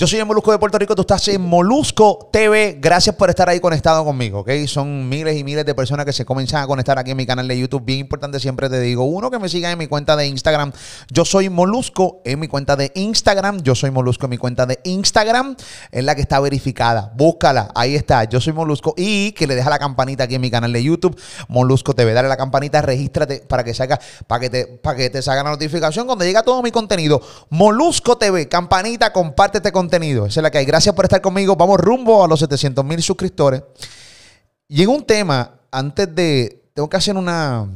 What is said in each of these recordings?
Yo soy el Molusco de Puerto Rico, tú estás en Molusco TV. Gracias por estar ahí conectado conmigo, ¿ok? Son miles y miles de personas que se comienzan a conectar aquí en mi canal de YouTube. Bien importante, siempre te digo. Uno, que me siga en mi cuenta de Instagram. Yo soy Molusco en mi cuenta de Instagram. Yo soy Molusco en mi cuenta de Instagram. Es la que está verificada. Búscala. Ahí está. Yo soy Molusco. Y que le deja la campanita aquí en mi canal de YouTube. Molusco TV. Dale la campanita, regístrate para que salga, para que te, para que te salga la notificación cuando llega todo mi contenido. Molusco TV. Campanita, comparte este contenido esa es la que hay. Gracias por estar conmigo. Vamos rumbo a los 700 mil suscriptores. En un tema, antes de. Tengo que hacer una.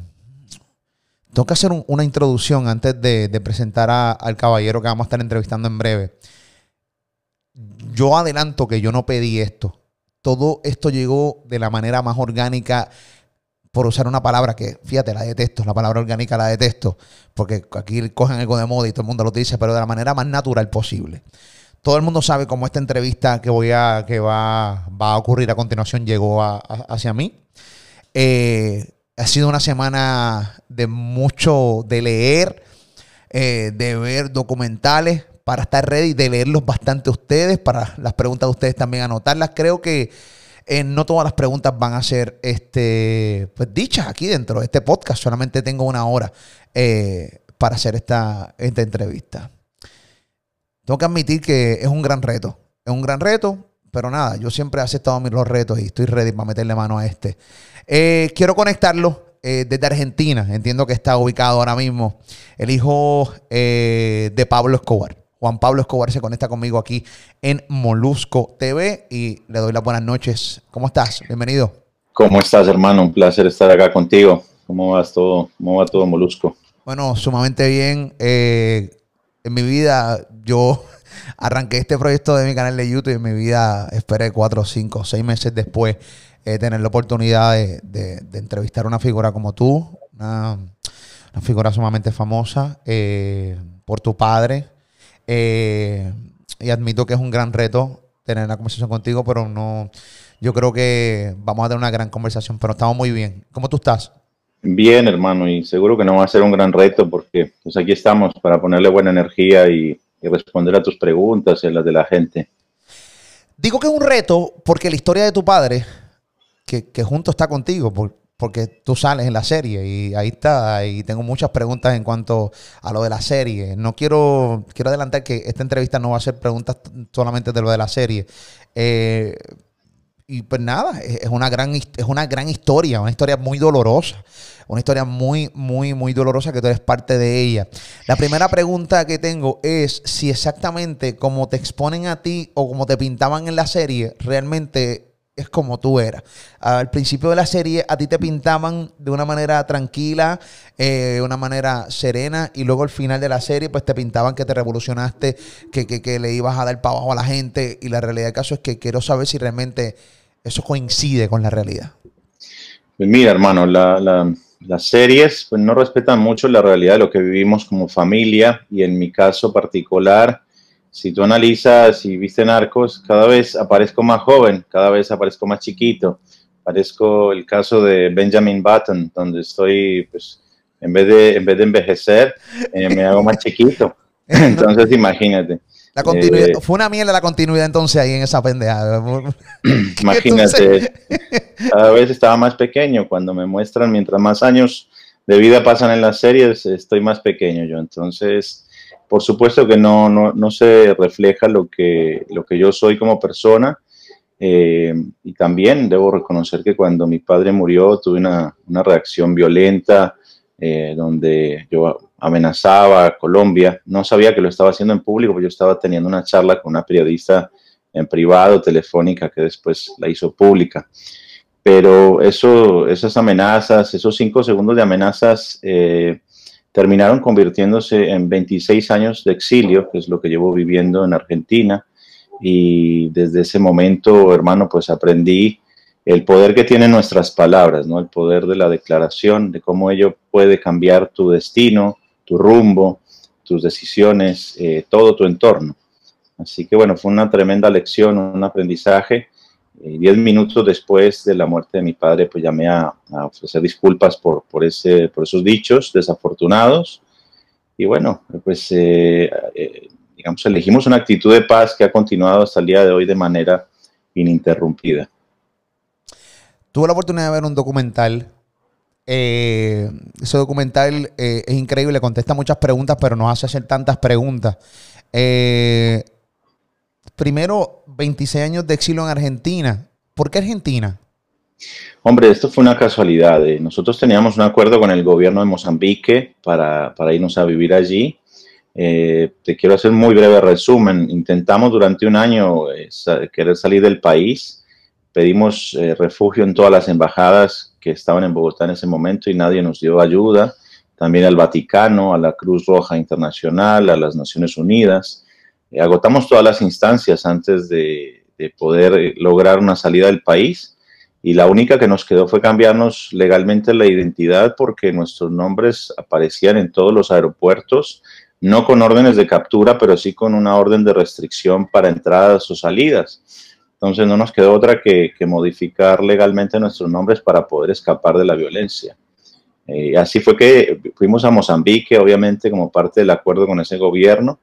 Tengo que hacer una introducción antes de, presentar al caballero que vamos a estar entrevistando en breve. Yo adelanto que yo no pedí esto. Todo esto llegó de la manera más orgánica, por usar una palabra que, fíjate, la detesto, la palabra orgánica la detesto, porque aquí cogen algo de moda y todo el mundo lo dice, pero de la manera más natural posible. Todo el mundo sabe cómo esta entrevista que voy a, que va, a ocurrir a continuación llegó hacia mí. Eh, ha sido una semana de mucho, de leer, eh, de ver documentales para estar ready, de leerlos bastante ustedes, para las preguntas de ustedes también anotarlas. Creo que eh, no todas las preguntas van a ser este, pues, dichas aquí dentro de este podcast. Solamente tengo una hora para hacer esta, esta entrevista. Tengo que admitir que es un gran reto. Es un gran reto, pero nada, yo siempre he aceptado los retos y estoy ready para meterle mano a este. Eh, quiero conectarlo eh, desde Argentina. Entiendo que está ubicado ahora mismo el hijo eh, de Pablo Escobar. Juan Pablo Escobar se conecta conmigo aquí en Molusco TV y le doy las buenas noches. ¿Cómo estás? Bienvenido. ¿Cómo estás, hermano? Un placer estar acá contigo. ¿Cómo vas todo? ¿Cómo va todo Molusco? Bueno, sumamente bien en mi vida yo arranqué este proyecto de mi canal de YouTube y en mi vida esperé cuatro, cinco, seis meses después eh, tener la oportunidad de, entrevistar a una figura como tú, una, figura sumamente famosa eh, por tu padre. Eh, y admito que es un gran reto tener una conversación contigo, pero no, yo creo que vamos a tener una gran conversación, pero estamos muy bien. ¿Cómo tú estás? Bien, hermano, y seguro que no va a ser un gran reto porque pues aquí estamos para ponerle buena energía y, responder a tus preguntas y a las de la gente. Digo que es un reto porque la historia de tu padre, que, junto está contigo, porque tú sales en la serie y ahí está, y tengo muchas preguntas en cuanto a lo de la serie. No quiero, quiero adelantar que esta entrevista no va a ser preguntas solamente de lo de la serie. Eh, y pues nada, es una gran, es una gran historia, una historia muy dolorosa una historia muy, muy, muy dolorosa que tú eres parte de ella. La primera pregunta que tengo es si exactamente como te exponen a ti o como te pintaban en la serie, realmente es como tú eras. Al principio de la serie a ti te pintaban de una manera tranquila, de eh, una manera serena, y luego al final de la serie pues te pintaban que te revolucionaste, que, que, le ibas a dar para abajo a la gente, y la realidad del caso es que quiero saber si realmente eso coincide con la realidad. Pues mira, hermano, la, las series pues, no respetan mucho la realidad de lo que vivimos como familia y en mi caso particular, si tú analizas y viste Narcos, cada vez aparezco más joven, cada vez aparezco más chiquito. Parezco el caso de Benjamin Button, donde estoy, pues, en vez de, en vez de envejecer, eh, me hago más chiquito. Entonces, imagínate. La continuidad, eh, fue una mierda la continuidad entonces ahí en esa pendeja. Imagínate, cada vez estaba más pequeño. Cuando me muestran, mientras más años de vida pasan en las series, estoy más pequeño yo. Entonces, por supuesto que no, no, no se refleja lo que, lo que yo soy como persona. Eh, y también debo reconocer que cuando mi padre murió tuve una, una reacción violenta, eh, donde yo amenazaba a Colombia. No sabía que lo estaba haciendo en público, porque yo estaba teniendo una charla con una periodista en privado, telefónica, que después la hizo pública. Pero eso, esas amenazas, esos cinco segundos de amenazas, eh, terminaron convirtiéndose en 26 años de exilio, que es lo que llevo viviendo en Argentina. Y desde ese momento, hermano, pues aprendí el poder que tienen nuestras palabras, ¿no? El poder de la declaración, de cómo ello puede cambiar tu destino, tu rumbo, tus decisiones, eh, todo tu entorno. Así que bueno, fue una tremenda lección, un aprendizaje. Y diez minutos después de la muerte de mi padre, pues llamé a, ofrecer disculpas por, por, ese, por esos dichos desafortunados. Y bueno, pues eh, eh, digamos, elegimos una actitud de paz que ha continuado hasta el día de hoy de manera ininterrumpida. Tuve la oportunidad de ver un documental. Eh, ese documental eh, es increíble, contesta muchas preguntas, pero nos hace hacer tantas preguntas. Eh, primero, 26 años de exilio en Argentina. ¿Por qué Argentina? Hombre, esto fue una casualidad. Nosotros teníamos un acuerdo con el gobierno de Mozambique para, para irnos a vivir allí. Eh, te quiero hacer un muy breve resumen. Intentamos durante un año eh, querer salir del país. Pedimos eh, refugio en todas las embajadas que estaban en Bogotá en ese momento y nadie nos dio ayuda. También al Vaticano, a la Cruz Roja Internacional, a las Naciones Unidas. agotamos todas las instancias antes de, de poder lograr una salida del país y la única que nos quedó fue cambiarnos legalmente la identidad porque nuestros nombres aparecían en todos los aeropuertos no con órdenes de captura, pero sí con una orden de restricción para entradas o salidas. Entonces no nos quedó otra que, modificar legalmente nuestros nombres para poder escapar de la violencia. Eh, así fue que fuimos a Mozambique, obviamente como parte del acuerdo con ese gobierno,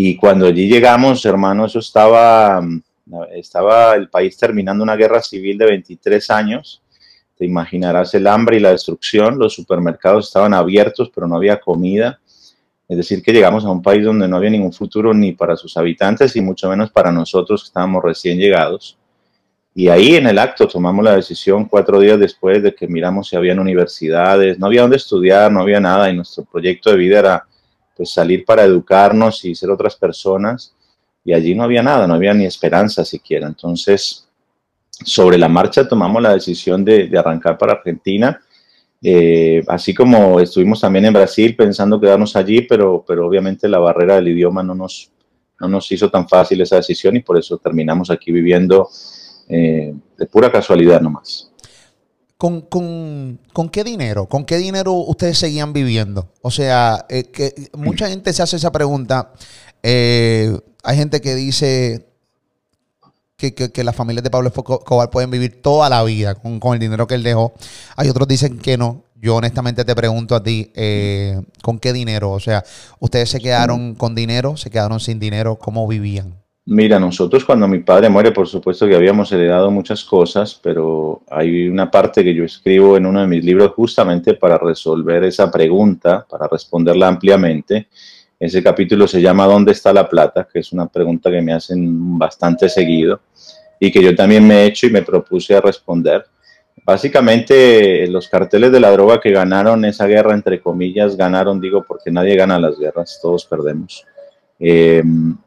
y cuando allí llegamos, hermano, eso estaba, estaba el país terminando una guerra civil de 23 años. Te imaginarás el hambre y la destrucción. Los supermercados estaban abiertos, pero no había comida. Es decir, que llegamos a un país donde no había ningún futuro ni para sus habitantes y mucho menos para nosotros que estábamos recién llegados. Y ahí en el acto tomamos la decisión cuatro días después de que miramos si habían universidades, no había dónde estudiar, no había nada y nuestro proyecto de vida era pues salir para educarnos y ser otras personas y allí no había nada, no había ni esperanza siquiera. Entonces, sobre la marcha tomamos la decisión de, de arrancar para Argentina eh, así como estuvimos también en Brasil pensando quedarnos allí, pero, pero obviamente la barrera del idioma no nos, no nos hizo tan fácil esa decisión y por eso terminamos aquí viviendo eh, de pura casualidad nomás. ¿Con, con, con qué dinero? ¿Con qué dinero ustedes seguían viviendo? O sea, eh, que mucha gente se hace esa pregunta. hay gente que dice, que, que, las familias de Pablo Escobar pueden vivir toda la vida con, el dinero que él dejó. Hay otros dicen que no. Yo honestamente te pregunto a ti, eh, ¿con qué dinero? O sea, ¿ustedes se quedaron con dinero? ¿Se quedaron sin dinero? ¿Cómo vivían? Mira, nosotros cuando mi padre muere, por supuesto que habíamos heredado muchas cosas, pero hay una parte que yo escribo en uno de mis libros justamente para resolver esa pregunta, para responderla ampliamente. Ese capítulo se llama ¿Dónde está la plata? que es una pregunta que me hacen bastante seguido y que yo también me he hecho y me propuse a responder. Básicamente, los carteles de la droga que ganaron esa guerra, entre comillas, ganaron, digo, porque nadie gana las guerras, todos perdemos. Eh,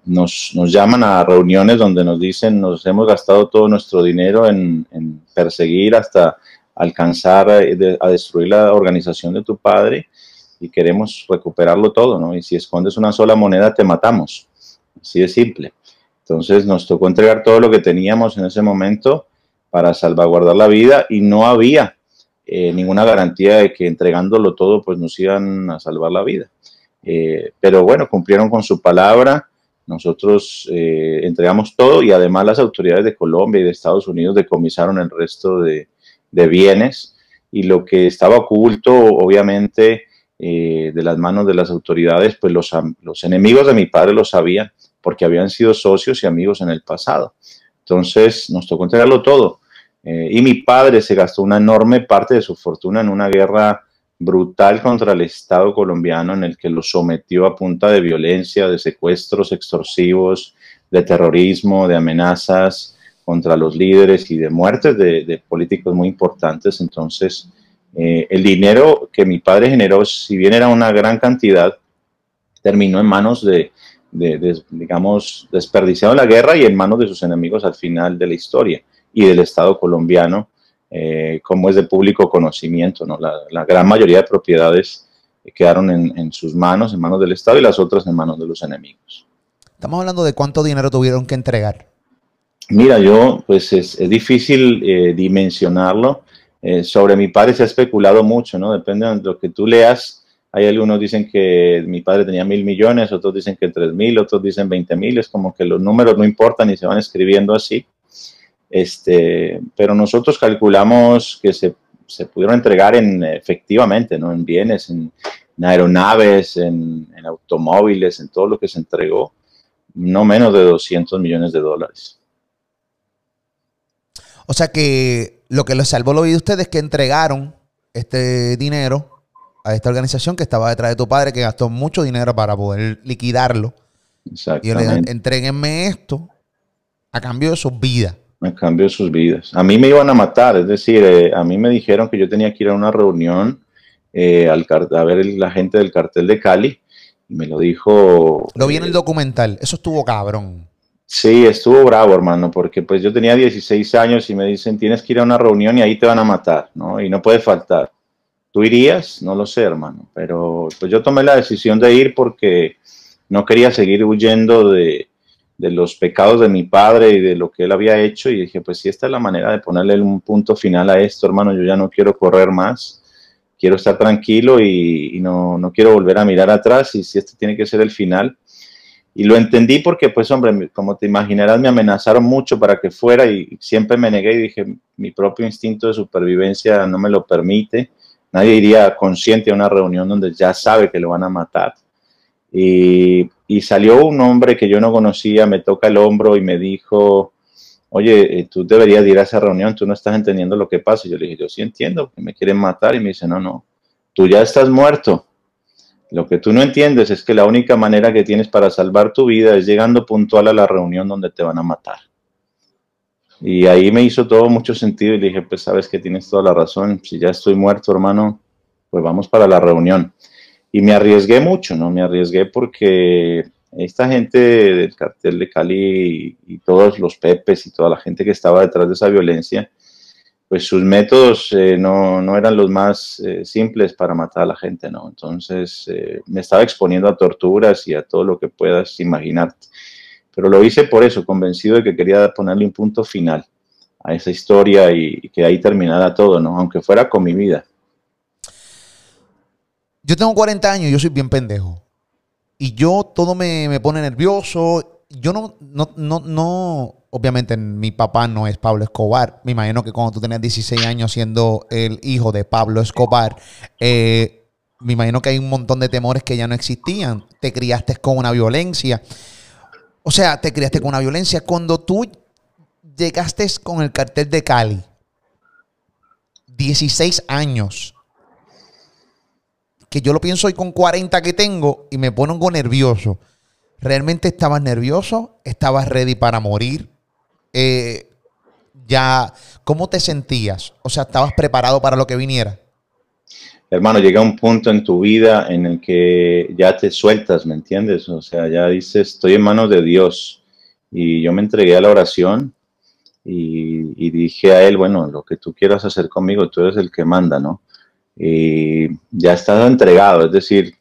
nos, llaman a reuniones donde nos dicen, nos hemos gastado todo nuestro dinero en, perseguir hasta alcanzar a, a, destruir la organización de tu padre y queremos recuperarlo todo, ¿no? Y si escondes una sola moneda, te matamos. Así de simple. Entonces nos tocó entregar todo lo que teníamos en ese momento para salvaguardar la vida y no había eh, ninguna garantía de que entregándolo todo pues nos iban a salvar la vida. Eh, pero bueno, cumplieron con su palabra, nosotros eh, entregamos todo y además las autoridades de Colombia y de Estados Unidos decomisaron el resto de, bienes y lo que estaba oculto obviamente de las manos de las autoridades, pues los, los enemigos de mi padre lo sabían porque habían sido socios y amigos en el pasado. Entonces nos tocó entregarlo todo. Eh, y mi padre se gastó una enorme parte de su fortuna en una guerra brutal contra el Estado colombiano en el que lo sometió a punta de violencia, de secuestros extorsivos, de terrorismo, de amenazas contra los líderes y de muertes de, políticos muy importantes. Entonces, eh, el dinero que mi padre generó, si bien era una gran cantidad, terminó en manos de, de, digamos, desperdiciado la guerra y en manos de sus enemigos al final de la historia y del Estado colombiano, eh, como es de público conocimiento. ¿no? La, gran mayoría de propiedades quedaron en, sus manos, en manos del Estado y las otras en manos de los enemigos. Estamos hablando de cuánto dinero tuvieron que entregar. Mira, yo, pues es, difícil eh, dimensionarlo. Eh, sobre mi padre se ha especulado mucho, ¿no? Depende de lo que tú leas hay algunos dicen que mi padre tenía mil millones, otros dicen que tres mil, otros dicen veinte mil. Es como que los números no importan y se van escribiendo así. Este, pero nosotros calculamos que se, se pudieron entregar en, efectivamente, ¿no? en bienes, en, aeronaves, en, en, automóviles, en todo lo que se entregó. no menos de 200 millones de dólares. O sea que lo que les salvó la vida de ustedes es que entregaron este dinero a esta organización que estaba detrás de tu padre, que gastó mucho dinero para poder liquidarlo. Y yo le dije, entreguenme esto a cambio de sus vidas. A cambio de sus vidas. A mí me iban a matar, es decir, eh, a mí me dijeron que yo tenía que ir a una reunión eh, al, a ver la gente del cartel de Cali. Y me lo dijo. Lo vi en el eh, documental. Eso estuvo cabrón. Sí, estuvo bravo, hermano, porque pues yo tenía 16 años y me dicen, tienes que ir a una reunión y ahí te van a matar, ¿no? Y no puede faltar. ¿Tú irías? No lo sé, hermano, pero pues yo tomé la decisión de ir porque no quería seguir huyendo de, de los pecados de mi padre y de lo que él había hecho y dije, pues si esta es la manera de ponerle un punto final a esto, hermano, yo ya no quiero correr más, quiero estar tranquilo y, y no, no quiero volver a mirar atrás y si este tiene que ser el final, y lo entendí porque, pues, hombre, como te imaginarás, me amenazaron mucho para que fuera y siempre me negué y dije, mi propio instinto de supervivencia no me lo permite. Nadie iría consciente a una reunión donde ya sabe que lo van a matar. Y, salió un hombre que yo no conocía, me toca el hombro y me dijo, oye, eh, tú deberías ir a esa reunión, tú no estás entendiendo lo que pasa. Y yo le dije, yo sí entiendo, que me quieren matar. Y me dice, no, no, tú ya estás muerto lo que tú no entiendes es que la única manera que tienes para salvar tu vida es llegando puntual a la reunión donde te van a matar. Y ahí me hizo todo mucho sentido y dije, pues sabes que tienes toda la razón, si ya estoy muerto, hermano, pues vamos para la reunión. Y me arriesgué mucho, ¿no? Me arriesgué porque esta gente del cartel de Cali y, y todos los pepes y toda la gente que estaba detrás de esa violencia, pues sus métodos eh, no, no, eran los más eh, simples para matar a la gente, ¿no? Entonces eh, me estaba exponiendo a torturas y a todo lo que puedas imaginarte. Pero lo hice por eso, convencido de que quería ponerle un punto final a esa historia y, que ahí terminara todo, ¿no? Aunque fuera con mi vida. Yo tengo 40 años y yo soy bien pendejo. Y yo todo me, me pone nervioso. Yo no, no, no, no, obviamente mi papá no es Pablo Escobar. Me imagino que cuando tú tenías 16 años siendo el hijo de Pablo Escobar, eh, me imagino que hay un montón de temores que ya no existían. Te criaste con una violencia. O sea, te criaste con una violencia. Cuando tú llegaste con el cartel de Cali, 16 años, que yo lo pienso hoy con 40 que tengo y me pongo nervioso. ¿Realmente estabas nervioso? ¿Estabas ready para morir? Eh, ya, ¿cómo te sentías? O sea, ¿estabas preparado para lo que viniera? Hermano, llega un punto en tu vida en el que ya te sueltas, ¿me entiendes? O sea, ya dices, estoy en manos de Dios. Y yo me entregué a la oración y, dije a Él, bueno, lo que tú quieras hacer conmigo, tú eres el que manda, ¿no? Y ya estás entregado, es decir,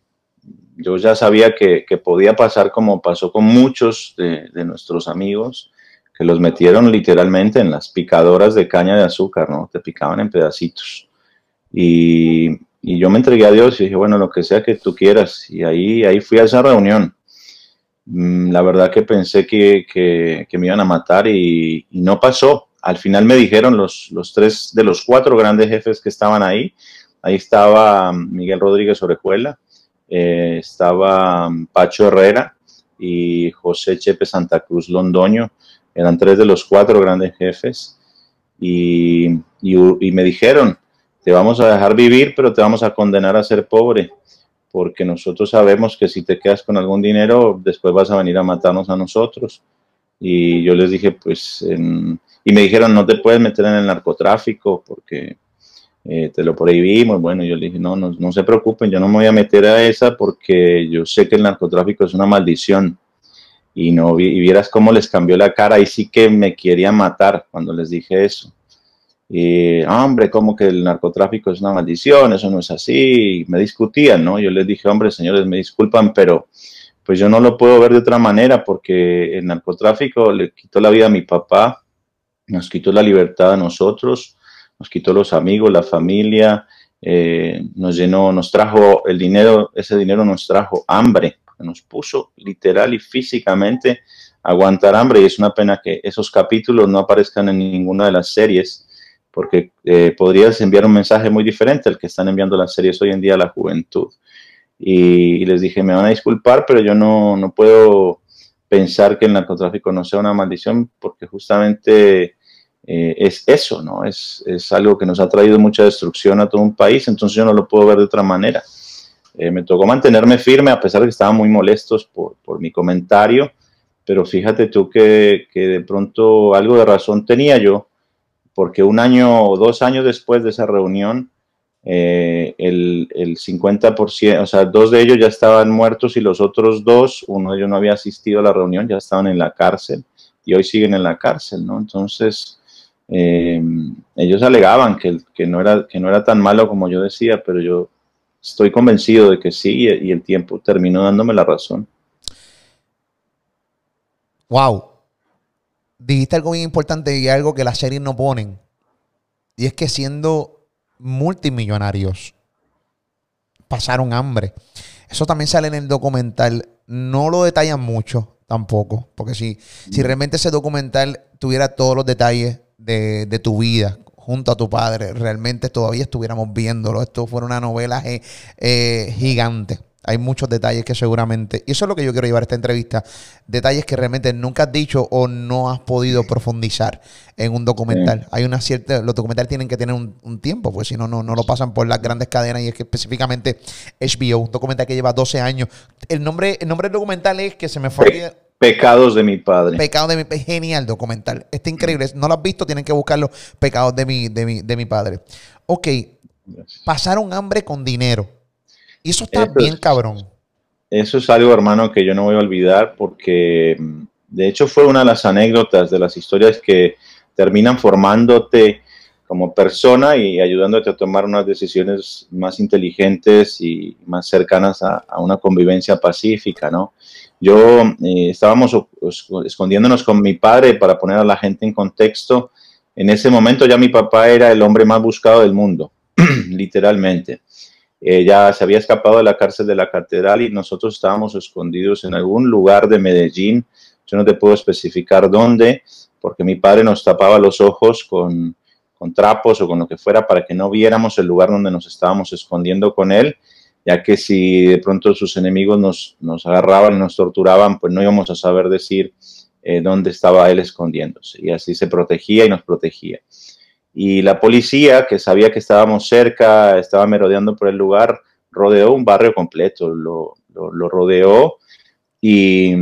yo ya sabía que, podía pasar como pasó con muchos de nuestros amigos, que los metieron literalmente en las picadoras de caña de azúcar, ¿no? Te picaban en pedacitos. Y, yo me entregué a Dios y dije, bueno, lo que sea que tú quieras. Y ahí, ahí fui a esa reunión. Mm, la verdad que pensé que, me iban a matar y, no pasó. Al final me dijeron los, los tres de los cuatro grandes jefes que estaban ahí. Ahí estaba Miguel Rodríguez Orejuela, eh, estaba Pacho Herrera y José Chepe Santa Cruz Londoño eran tres de los cuatro grandes jefes, y, me dijeron, te vamos a dejar vivir, pero te vamos a condenar a ser pobre, porque nosotros sabemos que si te quedas con algún dinero, después vas a venir a matarnos a nosotros. Y yo les dije, pues, y me dijeron, no te puedes meter en el narcotráfico porque eh, te lo prohibimos. Bueno, yo le dije, no, no, no se preocupen, yo no me voy a meter a esa porque yo sé que el narcotráfico es una maldición y no y vieras cómo les cambió la cara y sí que me quería matar cuando les dije eso. Y, hombre, como que el narcotráfico es una maldición, eso no es así, me discutían, ¿no? Yo les dije, hombre, señores, me disculpan, pero pues yo no lo puedo ver de otra manera porque el narcotráfico le quitó la vida a mi papá, nos quitó la libertad a nosotros, nos quitó los amigos, la familia, eh, nos llenó, nos trajo el dinero, ese dinero nos trajo hambre, nos puso literal y físicamente a aguantar hambre y es una pena que esos capítulos no aparezcan en ninguna de las series porque eh, podrías enviar un mensaje muy diferente al que están enviando las series hoy en día a la juventud. Y, les dije, me van a disculpar, pero yo no, no puedo pensar que el narcotráfico no sea una maldición, porque justamente eh, es eso, ¿no? Es, es, algo que nos ha traído mucha destrucción a todo un país, entonces yo no lo puedo ver de otra manera. Eh, me tocó mantenerme firme a pesar de que estaban muy molestos por, por mi comentario, pero fíjate tú que, que, de pronto algo de razón tenía yo, porque un año o dos años después de esa reunión, eh, el, el 50%, o sea, dos de ellos ya estaban muertos y los otros dos, uno de ellos no había asistido a la reunión, ya estaban en la cárcel y hoy siguen en la cárcel, ¿no? Entonces, eh, ellos alegaban que, que, no era, que no era tan malo como yo decía, pero yo estoy convencido de que sí y el tiempo terminó dándome la razón. Wow. Dijiste algo muy importante y algo que las series no ponen. Y es que siendo multimillonarios pasaron hambre. Eso también sale en el documental. No lo detallan mucho tampoco. Porque si, si realmente ese documental tuviera todos los detalles de, tu vida junto a tu padre, realmente todavía estuviéramos viéndolo. Esto fuera una novela eh, gigante. Hay muchos detalles que seguramente, y eso es lo que yo quiero llevar a esta entrevista, detalles que realmente nunca has dicho o no has podido profundizar en un documental. Hay una cierta, los documentales tienen que tener un, tiempo, pues si no, no, no lo pasan por las grandes cadenas y es que específicamente HBO, un documental que lleva 12 años. El nombre, el nombre del documental es que se me fue... Pecados de mi padre. Pecados de mi Genial documental. Está increíble. No lo has visto, tienen que buscarlo. Pecados de mi, de mi, de mi padre. Ok. Pasaron hambre con dinero. Y eso está bien cabrón. Eso es algo, hermano, que yo no voy a olvidar porque mm, de hecho fue una de las anécdotas de las historias que terminan formándote como persona y ayudándote a tomar unas decisiones más inteligentes y más cercanas a, a una convivencia pacífica, ¿no? Yo eh, estábamos escondiéndonos con mi padre para poner a la gente en contexto. En ese momento ya mi papá era el hombre más buscado del mundo, literalmente. Eh, ya se había escapado de la cárcel de la catedral y nosotros estábamos escondidos en algún lugar de Medellín. Yo no te puedo especificar dónde, porque mi padre nos tapaba los ojos con, con trapos o con lo que fuera para que no viéramos el lugar donde nos estábamos escondiendo con él ya que si de pronto sus enemigos nos, nos agarraban y nos torturaban, pues no íbamos a saber decir eh, dónde estaba él escondiéndose. Y así se protegía y nos protegía. Y la policía, que sabía que estábamos cerca, estaba merodeando por el lugar, rodeó un barrio completo, lo, lo, rodeó y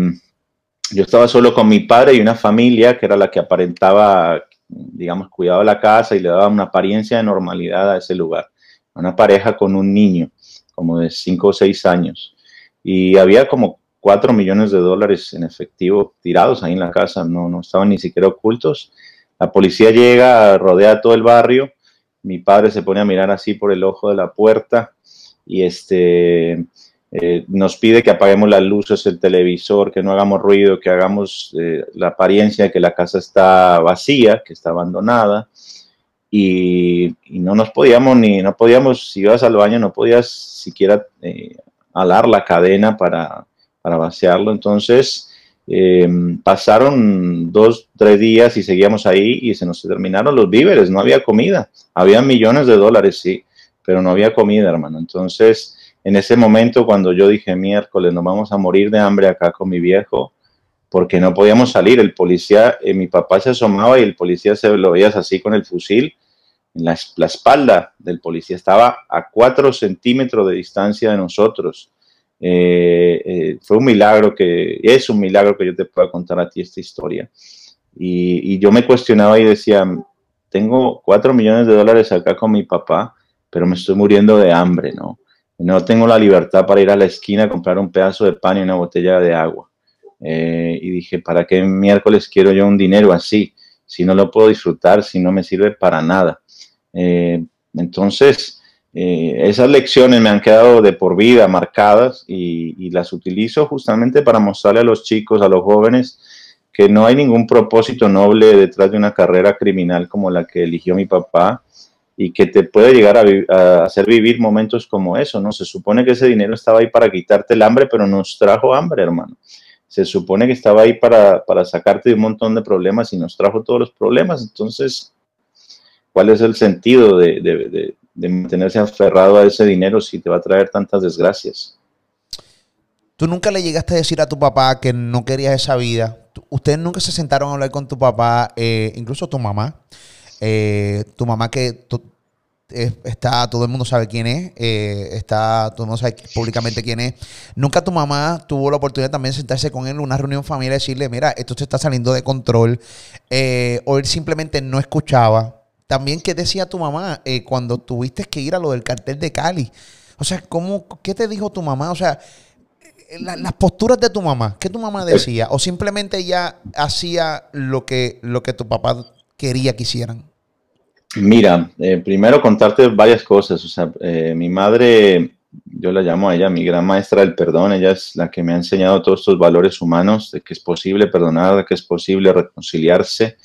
yo estaba solo con mi padre y una familia que era la que aparentaba, digamos, cuidaba la casa y le daba una apariencia de normalidad a ese lugar. Una pareja con un niño como de 5 o 6 años. Y había como 4 millones de dólares en efectivo tirados ahí en la casa, no, no estaban ni siquiera ocultos. La policía llega, rodea todo el barrio, mi padre se pone a mirar así por el ojo de la puerta y este, eh, nos pide que apaguemos las luces, el televisor, que no hagamos ruido, que hagamos eh, la apariencia de que la casa está vacía, que está abandonada y, no nos podíamos ni, no podíamos, si ibas al baño, no podías siquiera eh, alar la cadena para, para vaciarlo. Entonces, em, pasaron dos, tres días y seguíamos ahí y se nos terminaron los víveres, no había comida. Había millones de dólares, sí, pero no había comida, hermano. Entonces, en ese momento, cuando yo dije miércoles, nos vamos a morir de hambre acá con mi viejo, porque no podíamos salir. El policía, eh, mi papá se asomaba y el policía se lo veías así con el fusil. En la, espalda del policía estaba a cuatro centímetros de distancia de nosotros. Eh, eh, fue un milagro que, es un milagro que yo te pueda contar a ti esta historia. Y, y yo me cuestionaba y decía, tengo cuatro millones de dólares acá con mi papá, pero me estoy muriendo de hambre, ¿no? No tengo la libertad para ir a la esquina a comprar un pedazo de pan y una botella de agua. Eh, y dije, ¿para qué miércoles quiero yo un dinero así? Si no lo puedo disfrutar, si no me sirve para nada. Eh, entonces, eh, esas lecciones me han quedado de por vida marcadas y, las utilizo justamente para mostrarle a los chicos, a los jóvenes, que no hay ningún propósito noble detrás de una carrera criminal como la que eligió mi papá y que te puede llegar a, a, hacer vivir momentos como eso, ¿no? Se supone que ese dinero estaba ahí para quitarte el hambre, pero nos trajo hambre, hermano se supone que estaba ahí para, sacarte de un montón de problemas y nos trajo todos los problemas. Entonces, ¿cuál es el sentido de, mantenerse aferrado a ese dinero si te va a traer tantas desgracias? Tú nunca le llegaste a decir a tu papá que no querías esa vida. Ustedes nunca se sentaron a hablar con tu papá, eh, incluso tu mamá. Eh, tu mamá que está, todo el mundo sabe quién es, eh, está, todo el mundo sabe públicamente quién es. Nunca tu mamá tuvo la oportunidad también de sentarse con él en una reunión familiar y decirle, mira, esto se está saliendo de control. o él simplemente no escuchaba. También, ¿qué decía tu mamá cuando tuviste que ir a lo del cartel de Cali? O sea, ¿cómo, ¿qué te dijo tu mamá? O sea, las posturas de tu mamá, ¿qué tu mamá decía? ¿O simplemente ella hacía lo que, lo que tu papá quería que hicieran? Mira, eh, primero contarte varias cosas. O sea, eh, mi madre, yo la llamo a ella mi gran maestra del perdón. Ella es la que me ha enseñado todos estos valores humanos, de que es posible perdonar, de que es posible reconciliarse,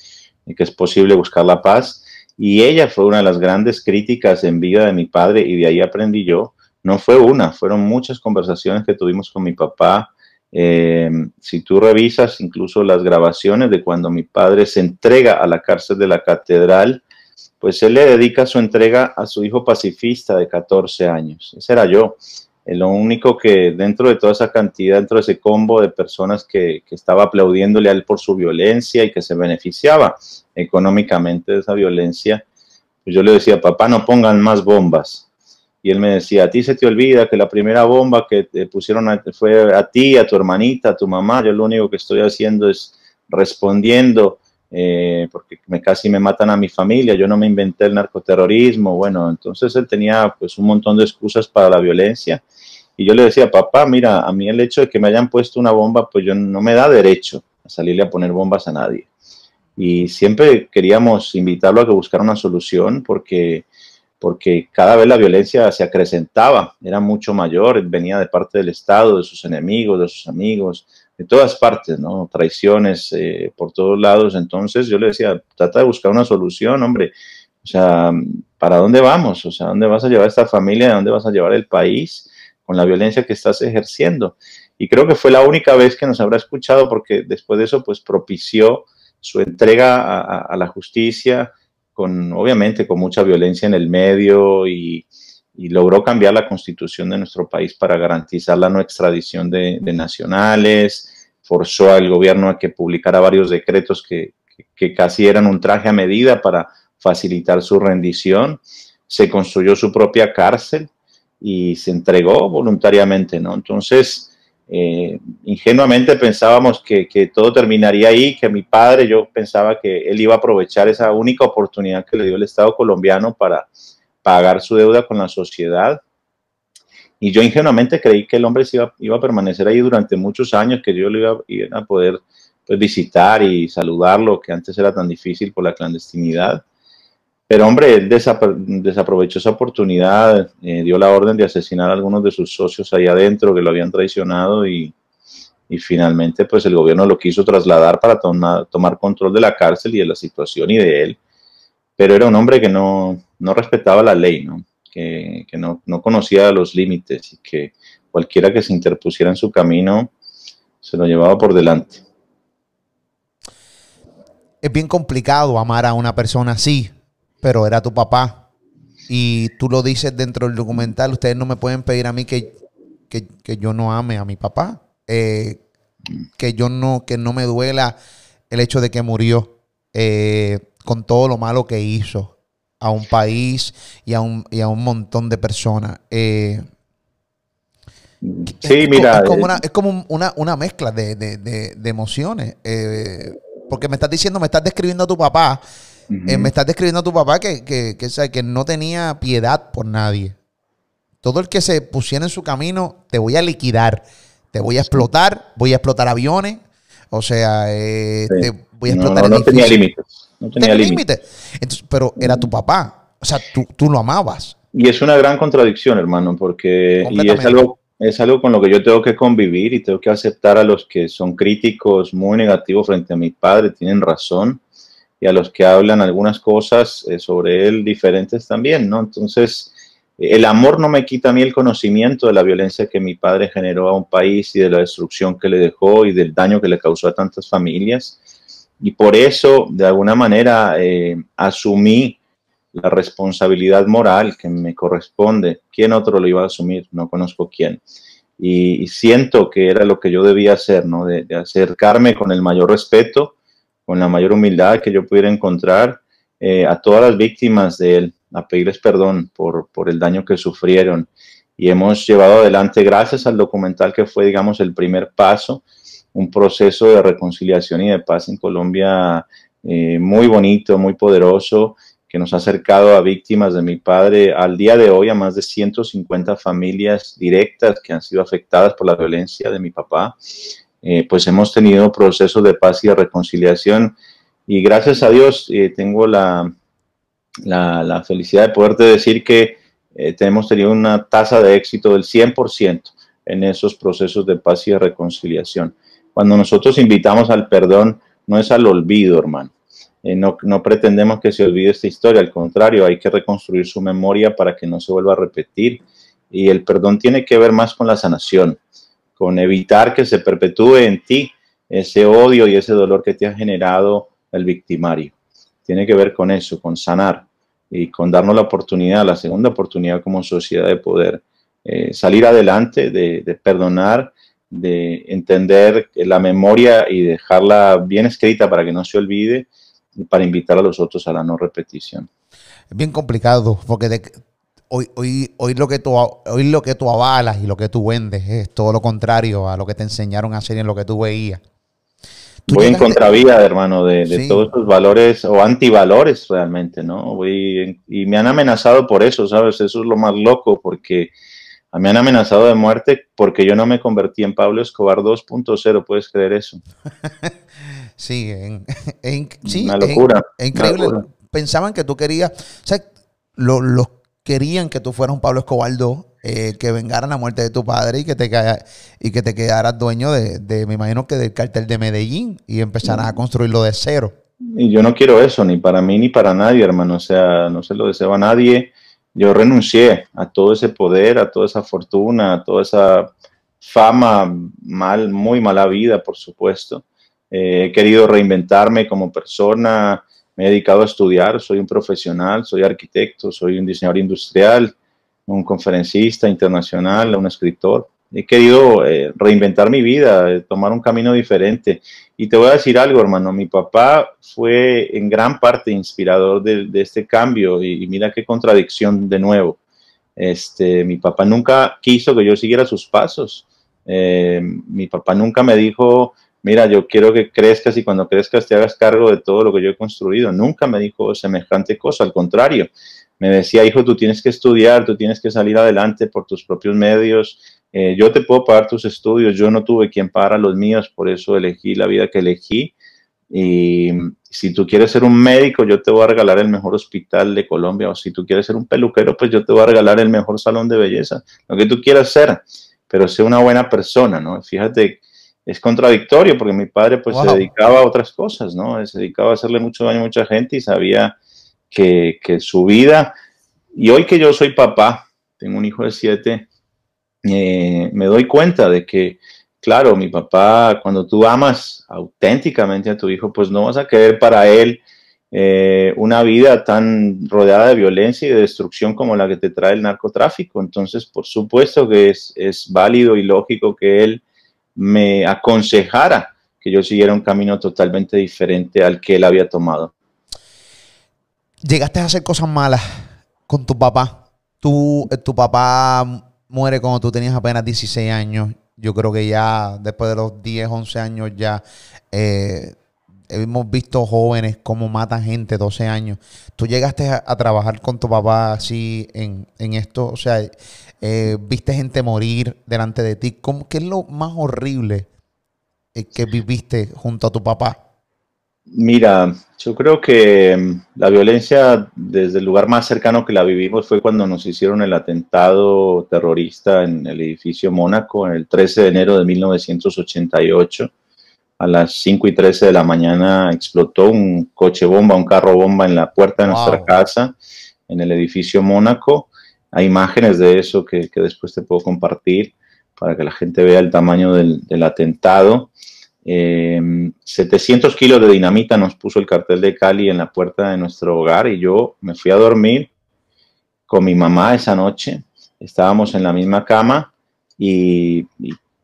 de que es posible buscar la paz. Y ella fue una de las grandes críticas en vida de mi padre y de ahí aprendí yo no fue una, fueron muchas conversaciones que tuvimos con mi papá. Eh, si tú revisas incluso las grabaciones de cuando mi padre se entrega a la cárcel de la catedral, pues él le dedica su entrega a su hijo pacifista de 14 años. Ese era yo. Eh, lo único que dentro de toda esa cantidad, dentro de ese combo de personas que, que estaba aplaudiéndole a él por su violencia y que se beneficiaba económicamente de esa violencia, pues yo le decía, papá, no pongan más bombas, y él me decía, a ti se te olvida que la primera bomba que te pusieron fue a ti, a tu hermanita, a tu mamá, yo lo único que estoy haciendo es respondiendo, eh, porque me, casi me matan a mi familia, yo no me inventé el narcoterrorismo, bueno, entonces él tenía pues un montón de excusas para la violencia. Y yo le decía, papá, mira, a mí el hecho de que me hayan puesto una bomba, pues yo no me da derecho a salirle a poner bombas a nadie. Y siempre queríamos invitarlo a que buscara una solución porque porque cada vez la violencia se acrecentaba, era mucho mayor, venía de parte del Estado, de sus enemigos, de sus amigos, todas partes, ¿no? Traiciones eh, por todos lados. Entonces yo le decía, trata de buscar una solución, hombre. O sea, ¿para dónde vamos? O sea, ¿dónde vas a llevar esta familia? dónde vas a llevar el país con la violencia que estás ejerciendo? Y creo que fue la única vez que nos habrá escuchado porque después de eso, pues propició su entrega a la justicia, con, obviamente, con mucha violencia en el medio y, logró cambiar la constitución de nuestro país para garantizar la no extradición de, nacionales, forzó al gobierno a que publicara varios decretos que, casi eran un traje a medida para facilitar su rendición, se construyó su propia cárcel y se entregó voluntariamente, ¿no? Entonces, eh, ingenuamente pensábamos que, todo terminaría ahí, que mi padre, yo pensaba que él iba a aprovechar esa única oportunidad que le dio el Estado colombiano para pagar su deuda con la sociedad. Y yo ingenuamente creí que el hombre se iba, a permanecer ahí durante muchos años, que yo lo iba, a poder pues, visitar y saludarlo, que antes era tan difícil por la clandestinidad. Pero hombre, él desaprovechó esa oportunidad, eh, dio la orden de asesinar a algunos de sus socios ahí adentro que lo habían traicionado y, finalmente pues el gobierno lo quiso trasladar para tomar control de la cárcel y de la situación y de él. Pero era un hombre que no, respetaba la ley, ¿no? Que, no, no, conocía los límites y que cualquiera que se interpusiera en su camino se lo llevaba por delante. Es bien complicado amar a una persona así, pero era tu papá. Y tú lo dices dentro del documental, ustedes no me pueden pedir a mí que, yo no ame a mi papá, eh, que yo no, que no me duela el hecho de que murió eh, con todo lo malo que hizo a un país y a un, y a un montón de personas. Eh, sí, mira. Es como, una, mezcla de, de emociones. porque me estás diciendo, me estás describiendo a tu papá eh, me estás describiendo a tu papá que, que, que, no tenía piedad por nadie. Todo el que se pusiera en su camino, te voy a liquidar, te voy a explotar, voy a explotar aviones, o sea, eh, te voy a explotar no, no tenía límites. No tenía límites. pero era tu papá, o sea, tú, tú, lo amabas. Y es una gran contradicción, hermano, porque y es algo, es algo con lo que yo tengo que convivir y tengo que aceptar a los que son críticos muy negativos frente a mi padre, tienen razón y a los que hablan algunas cosas eh, sobre él diferentes también, ¿no? Entonces, el amor no me quita a mí el conocimiento de la violencia que mi padre generó a un país y de la destrucción que le dejó y del daño que le causó a tantas familias. Y por eso, de alguna manera, eh, asumí la responsabilidad moral que me corresponde. ¿Quién otro lo iba a asumir? No conozco quién. y, siento que era lo que yo debía hacer, ¿no? De, acercarme con el mayor respeto, con la mayor humildad que yo pudiera encontrar eh, a todas las víctimas de él, a pedirles perdón por, por el daño que sufrieron. Y hemos llevado adelante, gracias al documental que fue, digamos, el primer paso, un proceso de reconciliación y de paz en Colombia eh, muy bonito, muy poderoso, que nos ha acercado a víctimas de mi padre al día de hoy, a más de 150 familias directas que han sido afectadas por la violencia de mi papá. Eh, pues hemos tenido procesos de paz y de reconciliación y gracias a Dios eh, tengo la, la, felicidad de poderte decir que hemos tenido una tasa de éxito del 100% en esos procesos de paz y de reconciliación. Cuando nosotros invitamos al perdón, no es al olvido, hermano. Eh, no, pretendemos que se olvide esta historia, al contrario, hay que reconstruir su memoria para que no se vuelva a repetir. Y el perdón tiene que ver más con la sanación, con evitar que se perpetúe en ti ese odio y ese dolor que te ha generado el victimario. Tiene que ver con eso, con sanar y con darnos la oportunidad, la segunda oportunidad como sociedad de poder eh, salir adelante, de, de perdonar de entender la memoria y dejarla bien escrita para que no se olvide y para invitar a los otros a la no repetición. Es bien complicado porque hoy, hoy, hoy, lo que tú, hoy lo que tú avalas y lo que tú vendes es todo lo contrario a lo que te enseñaron a hacer y en lo que tú veías. Voy en contravía, hermano, de, todos esos valores o antivalores realmente, ¿no? Voy y me han amenazado por eso, ¿sabes? Eso es lo más loco porque a mí han amenazado de muerte porque yo no me convertí en Pablo Escobar 2.0, ¿puedes creer eso? sí, en, una locura. Es, increíble. Pensaban que tú querías, o sea, los querían que tú fueras un Pablo Escobar 2, eh, que vengaran la muerte de tu padre y que te, y que te quedaras dueño de, me imagino que del cartel de Medellín y empezaras a construirlo de cero. Y yo no quiero eso, ni para mí ni para nadie, hermano. O sea, no se lo deseo a nadie yo renuncié a todo ese poder, a toda esa fortuna, a toda esa fama mal, muy mala vida, por supuesto. Eh, he querido reinventarme como persona, me he dedicado a estudiar, soy un profesional, soy arquitecto, soy un diseñador industrial, un conferencista internacional, un escritor he querido eh, reinventar mi vida, eh, tomar un camino diferente. Y te voy a decir algo, hermano, mi papá fue en gran parte inspirador de, este cambio y, mira qué contradicción de nuevo. Este, mi papá nunca quiso que yo siguiera sus pasos. Eh, mi papá nunca me dijo, mira, yo quiero que crezcas y cuando crezcas te hagas cargo de todo lo que yo he construido. Nunca me dijo semejante cosa, al contrario. Me decía, hijo, tú tienes que estudiar, tú tienes que salir adelante por tus propios medios, eh, yo te puedo pagar tus estudios, yo no tuve quien pagara los míos, por eso elegí la vida que elegí. Y si tú quieres ser un médico, yo te voy a regalar el mejor hospital de Colombia. O si tú quieres ser un peluquero, pues yo te voy a regalar el mejor salón de belleza. Lo que tú quieras ser, pero sé una buena persona, ¿no? Fíjate, es contradictorio porque mi padre pues se dedicaba a otras cosas, ¿no? Se dedicaba a hacerle mucho daño a mucha gente y sabía que, que su vida... Y hoy que yo soy papá, tengo un hijo de siete, eh, me doy cuenta de que, claro, mi papá, cuando tú amas auténticamente a tu hijo, pues no vas a querer para él eh, una vida tan rodeada de violencia y de destrucción como la que te trae el narcotráfico. Entonces, por supuesto que es, es válido y lógico que él me aconsejara que yo siguiera un camino totalmente diferente al que él había tomado. Llegaste a hacer cosas malas con tu papá. Tu, eh, tu papá muere cuando tú tenías apenas 16 años. Yo creo que ya después de los 10, 11 años ya eh, hemos visto jóvenes cómo matan gente, 12 años. Tú llegaste a, trabajar con tu papá así en, esto, o sea, eh, viste gente morir delante de ti. ¿Cómo, ¿Qué es lo más horrible eh, que viviste junto a tu papá? Mira, yo creo que mm, la violencia desde el lugar más cercano que la vivimos fue cuando nos hicieron el atentado terrorista en el edificio Mónaco el 13 de enero de 1988. A las 5 y 13 de la mañana explotó un coche bomba, un carro bomba en la puerta de nuestra casa en el edificio Mónaco. Hay imágenes de eso que, después te puedo compartir para que la gente vea el tamaño del atentado. 700 em, kilos de dinamita nos puso el cartel de Cali en la puerta de nuestro hogar y yo me fui a dormir con mi mamá esa noche. Estábamos en la misma cama y,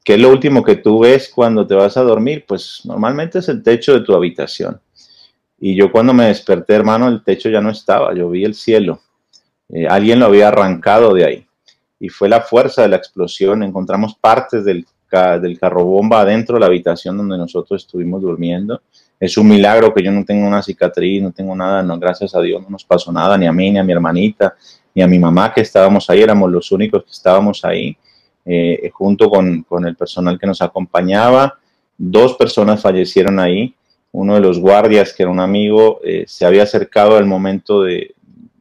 ¿qué es lo último que tú ves cuando te vas a dormir? Pues normalmente es el techo de tu habitación. Y yo cuando me desperté, hermano, el techo ya no estaba, yo vi el cielo. Eh, alguien lo había arrancado de ahí. Y fue la fuerza de la explosión. Encontramos partes del, del carro bomba adentro de la habitación donde nosotros estuvimos durmiendo. Es un milagro que yo no tengo una cicatriz, no tengo nada, no, gracias a Dios no nos pasó nada, ni a mí, ni a mi hermanita, ni a mi mamá que estábamos ahí, éramos los únicos que estábamos ahí, eh, junto con, con el personal que nos acompañaba. Dos personas fallecieron ahí uno de los guardias, que era un amigo, eh, se había acercado al momento de,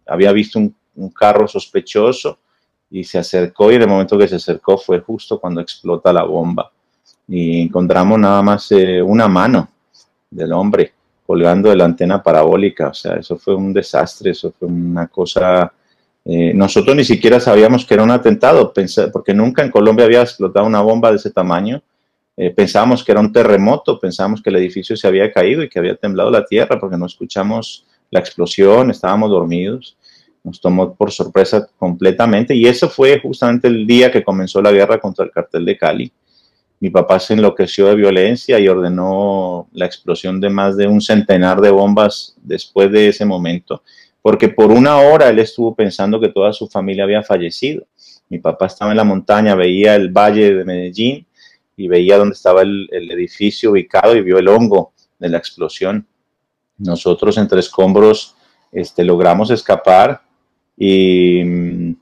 había visto un, carro sospechoso y se acercó y en el momento que se acercó fue justo cuando explota la bomba. Y encontramos nada más eh, una mano del hombre colgando de la antena parabólica. O sea, eso fue un desastre, eso fue una cosa... Eh, nosotros ni siquiera sabíamos que era un atentado, porque nunca en Colombia había explotado una bomba de ese tamaño eh, pensábamos que era un terremoto, pensábamos que el edificio se había caído y que había temblado la tierra porque no escuchamos la explosión, estábamos dormidos. Nos tomó por sorpresa completamente y eso fue justamente el día que comenzó la guerra contra el cartel de Cali. Mi papá se enloqueció de violencia y ordenó la explosión de más de un centenar de bombas después de ese momento, porque por una hora él estuvo pensando que toda su familia había fallecido. Mi papá estaba en la montaña, veía el valle de Medellín y veía dónde estaba el, edificio ubicado y vio el hongo de la explosión. Nosotros entre escombros este, logramos escapar y mm,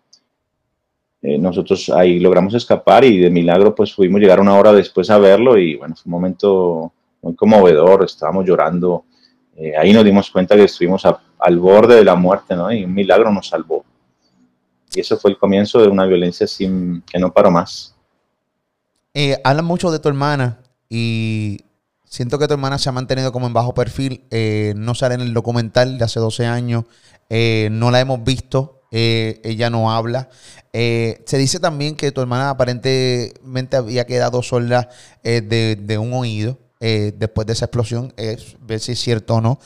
eh, nosotros ahí logramos escapar y de milagro pues fuimos llegar una hora después a verlo y bueno, fue un momento muy conmovedor, estábamos llorando. Eh, ahí nos dimos cuenta que estuvimos al borde de la muerte, ¿no? Y un milagro nos salvó. Y eso fue el comienzo de una violencia sin, que no paró más. Eh, mucho de tu hermana y siento que tu hermana se ha mantenido como en bajo perfil. Eh, no sale en el documental de hace 12 años. Eh, no la hemos visto. ella no habla. se dice también que tu hermana aparentemente había quedado sola de, un oído después de esa explosión. ver si es cierto o no.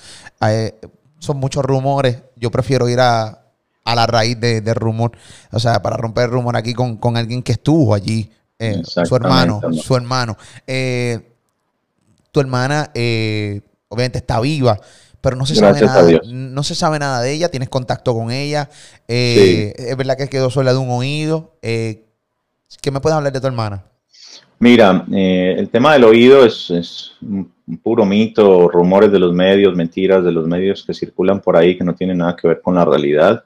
son muchos rumores. Yo prefiero ir a, la raíz de, rumor. O sea, para romper el rumor aquí con, con alguien que estuvo allí eh, su hermano, su hermano. Eh, tu hermana eh, obviamente está viva, pero no se sabe nada. No se sabe nada de ella. Tienes contacto con ella. Es verdad que quedó sola de un oído. ¿Qué me puedes hablar de tu hermana? Mira, el tema del oído es, es, un puro mito, rumores de los medios, mentiras de los medios que circulan por ahí que no tienen nada que ver con la realidad.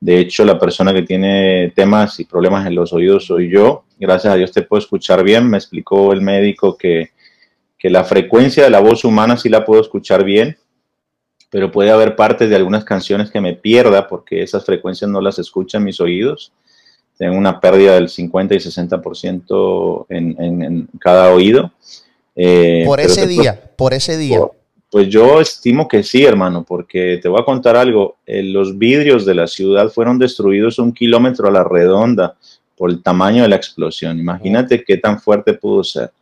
De hecho, la persona que tiene temas y problemas en los oídos soy yo. Gracias a Dios te puedo escuchar bien. Me explicó el médico que, la frecuencia de la voz humana sí la puedo escuchar bien, pero puede haber partes de algunas canciones que me pierda porque esas frecuencias no las escuchan mis oídos. Tengo una pérdida del 50 y 60% en, en, en cada oído. Eh, por ese día, por ese día. Pues yo estimo que sí, hermano, porque te voy a contar algo. Eh, los vidrios de la ciudad fueron destruidos un kilómetro a la redonda por el tamaño de la explosión. Imagínate qué tan fuerte pudo ser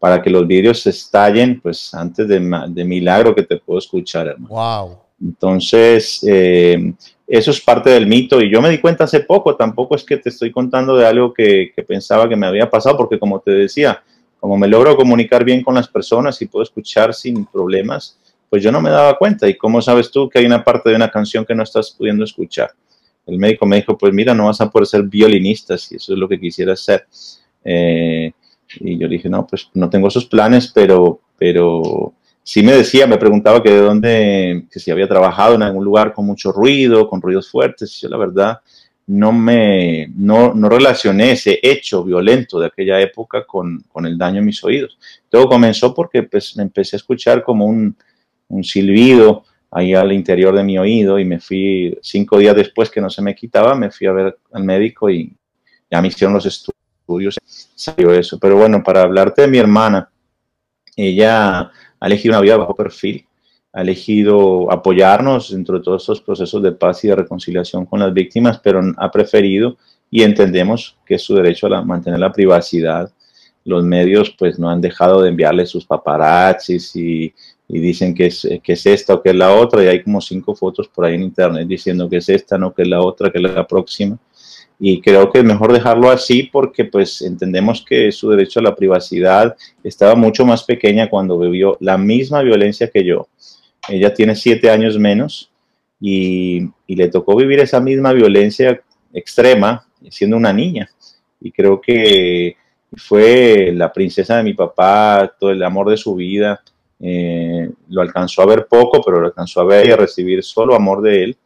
para que los vidrios se estallen, pues antes de, milagro que te puedo escuchar, hermano. Wow. Entonces, eh, eso es parte del mito y yo me di cuenta hace poco, tampoco es que te estoy contando de algo que, que pensaba que me había pasado, porque como te decía, como me logro comunicar bien con las personas y puedo escuchar sin problemas, pues yo no me daba cuenta. ¿Y cómo sabes tú que hay una parte de una canción que no estás pudiendo escuchar? El médico me dijo, pues mira, no vas a poder ser violinista si eso es lo que quisieras ser. Eh, y yo dije, no, pues no tengo esos planes, pero, pero sí me decía, me preguntaba que de dónde, que si había trabajado en algún lugar con mucho ruido, con ruidos fuertes. Yo la verdad no me, no, no relacioné ese hecho violento de aquella época con, con el daño en mis oídos. Todo comenzó porque pues, me empecé a escuchar como un, un silbido ahí al interior de mi oído y me fui cinco días después que no se me quitaba, me fui a ver al médico y ya me hicieron los estudios, salió eso. Pero bueno, para hablarte de mi hermana, ella ha elegido una vida bajo perfil, ha elegido apoyarnos dentro de todos estos procesos de paz y de reconciliación con las víctimas, pero ha preferido y entendemos que es su derecho a mantener la privacidad. Los medios pues no han dejado de enviarle sus paparazzis y y dicen que es, que es esta o que es la otra, y hay como cinco fotos por ahí en internet diciendo que es esta, no que es la otra, que es la próxima. Y creo que es mejor dejarlo así porque pues entendemos que su derecho a la privacidad estaba mucho más pequeña cuando vivió la misma violencia que yo. Ella tiene siete años menos y, y le tocó vivir esa misma violencia extrema siendo una niña. Y creo que fue la princesa de mi papá, todo el amor de su vida. Eh, lo alcanzó a ver poco, pero lo alcanzó a ver y a recibir solo amor de él.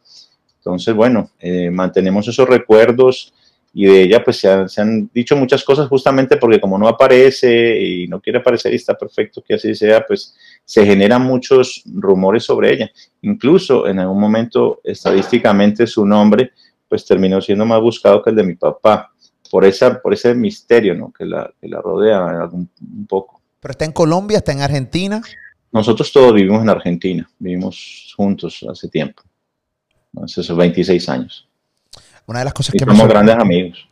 Entonces, bueno, eh, mantenemos esos recuerdos y de ella pues se han, dicho muchas cosas justamente porque como no aparece y no quiere aparecer y está perfecto que así sea, pues se generan muchos rumores sobre ella. Incluso en algún momento estadísticamente su nombre pues terminó siendo más buscado que el de mi papá por, esa, por ese misterio ¿no? que, la, que la rodea un, un poco. ¿Pero está en Colombia, está en Argentina? Nosotros todos vivimos en Argentina, vivimos juntos hace tiempo hace esos 26 años. Una de las cosas y que somos grandes amigos.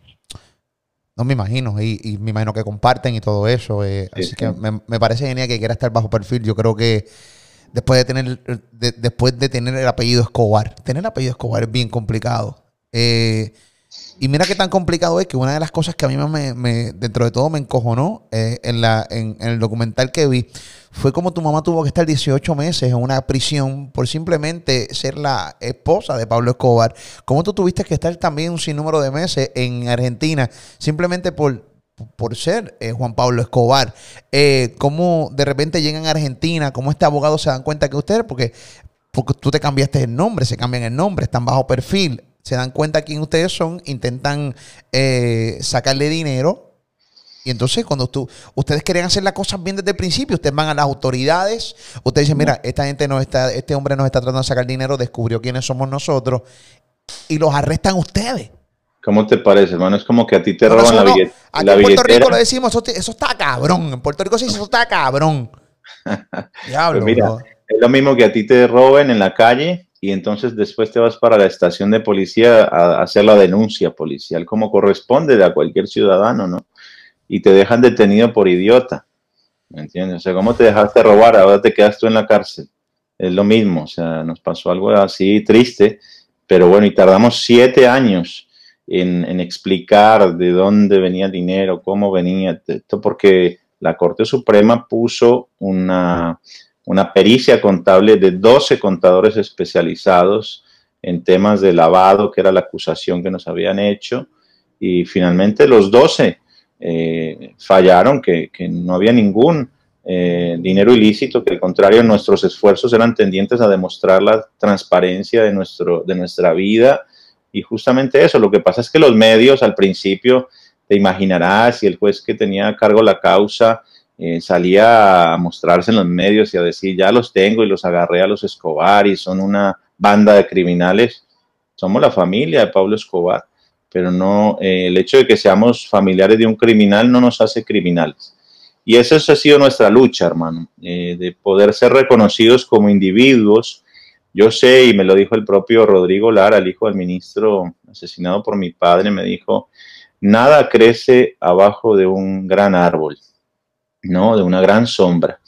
No me imagino, y, me imagino que comparten y todo eso. Eh, así que me, parece genial que quiera estar bajo perfil. Yo creo que después de tener, después de tener el apellido Escobar, tener el apellido Escobar es bien complicado. Eh, y mira qué tan complicado es que una de las cosas que a mí me, dentro de todo me encojonó eh, en, el documental que vi fue como tu mamá tuvo que estar 18 meses en una prisión por simplemente ser la esposa de Pablo Escobar. ¿Cómo tú tuviste que estar también un sinnúmero de meses en Argentina simplemente por, por ser eh, Juan Pablo Escobar? Eh, ¿Cómo de repente llegan a Argentina? ¿Cómo este abogado se dan cuenta que ustedes, porque, porque tú te cambiaste el nombre, se cambian el nombre, están bajo perfil? Se dan cuenta quién ustedes son, intentan eh, sacarle dinero. Y entonces cuando tú, ustedes quieren hacer las cosas bien desde el principio, ustedes van a las autoridades, ustedes dicen, mira, esta gente no está, este hombre nos está tratando de sacar dinero, descubrió quiénes somos nosotros, y los arrestan ustedes. ¿Cómo te parece, hermano? Es como que a ti te roban la, billetera. Aquí en Puerto Rico lo decimos, eso, está cabrón. En Puerto Rico sí, eso está cabrón. Diablo, pues mira, es lo mismo que a ti te roben en la calle y entonces después te vas para la estación de policía a hacer la denuncia policial como corresponde a cualquier ciudadano, ¿no? Y te dejan detenido por idiota, ¿me entiendes? O sea, ¿cómo te dejaste robar? Ahora te quedas tú en la cárcel. Es lo mismo, o sea, nos pasó algo así triste, pero bueno, y tardamos siete años en, explicar de dónde venía el dinero, cómo venía, esto porque la Corte Suprema puso una una pericia contable de 12 contadores especializados en temas de lavado, que era la acusación que nos habían hecho, y finalmente los 12 eh, fallaron, que, no había ningún eh, dinero ilícito, que al contrario nuestros esfuerzos eran tendientes a demostrar la transparencia de, nuestro, de nuestra vida, y justamente eso, lo que pasa es que los medios al principio, te imaginarás, y el juez que tenía a cargo la causa, eh, salía a mostrarse en los medios y a decir, ya los tengo y los agarré a los Escobar y son una banda de criminales. Somos la familia de Pablo Escobar, pero no, eh, el hecho de que seamos familiares de un criminal no nos hace criminales. Y esa ha sido nuestra lucha, hermano, eh, de poder ser reconocidos como individuos. Yo sé, y me lo dijo el propio Rodrigo Lara, el hijo del ministro asesinado por mi padre, me dijo, nada crece abajo de un gran árbol ¿no? De una gran sombra.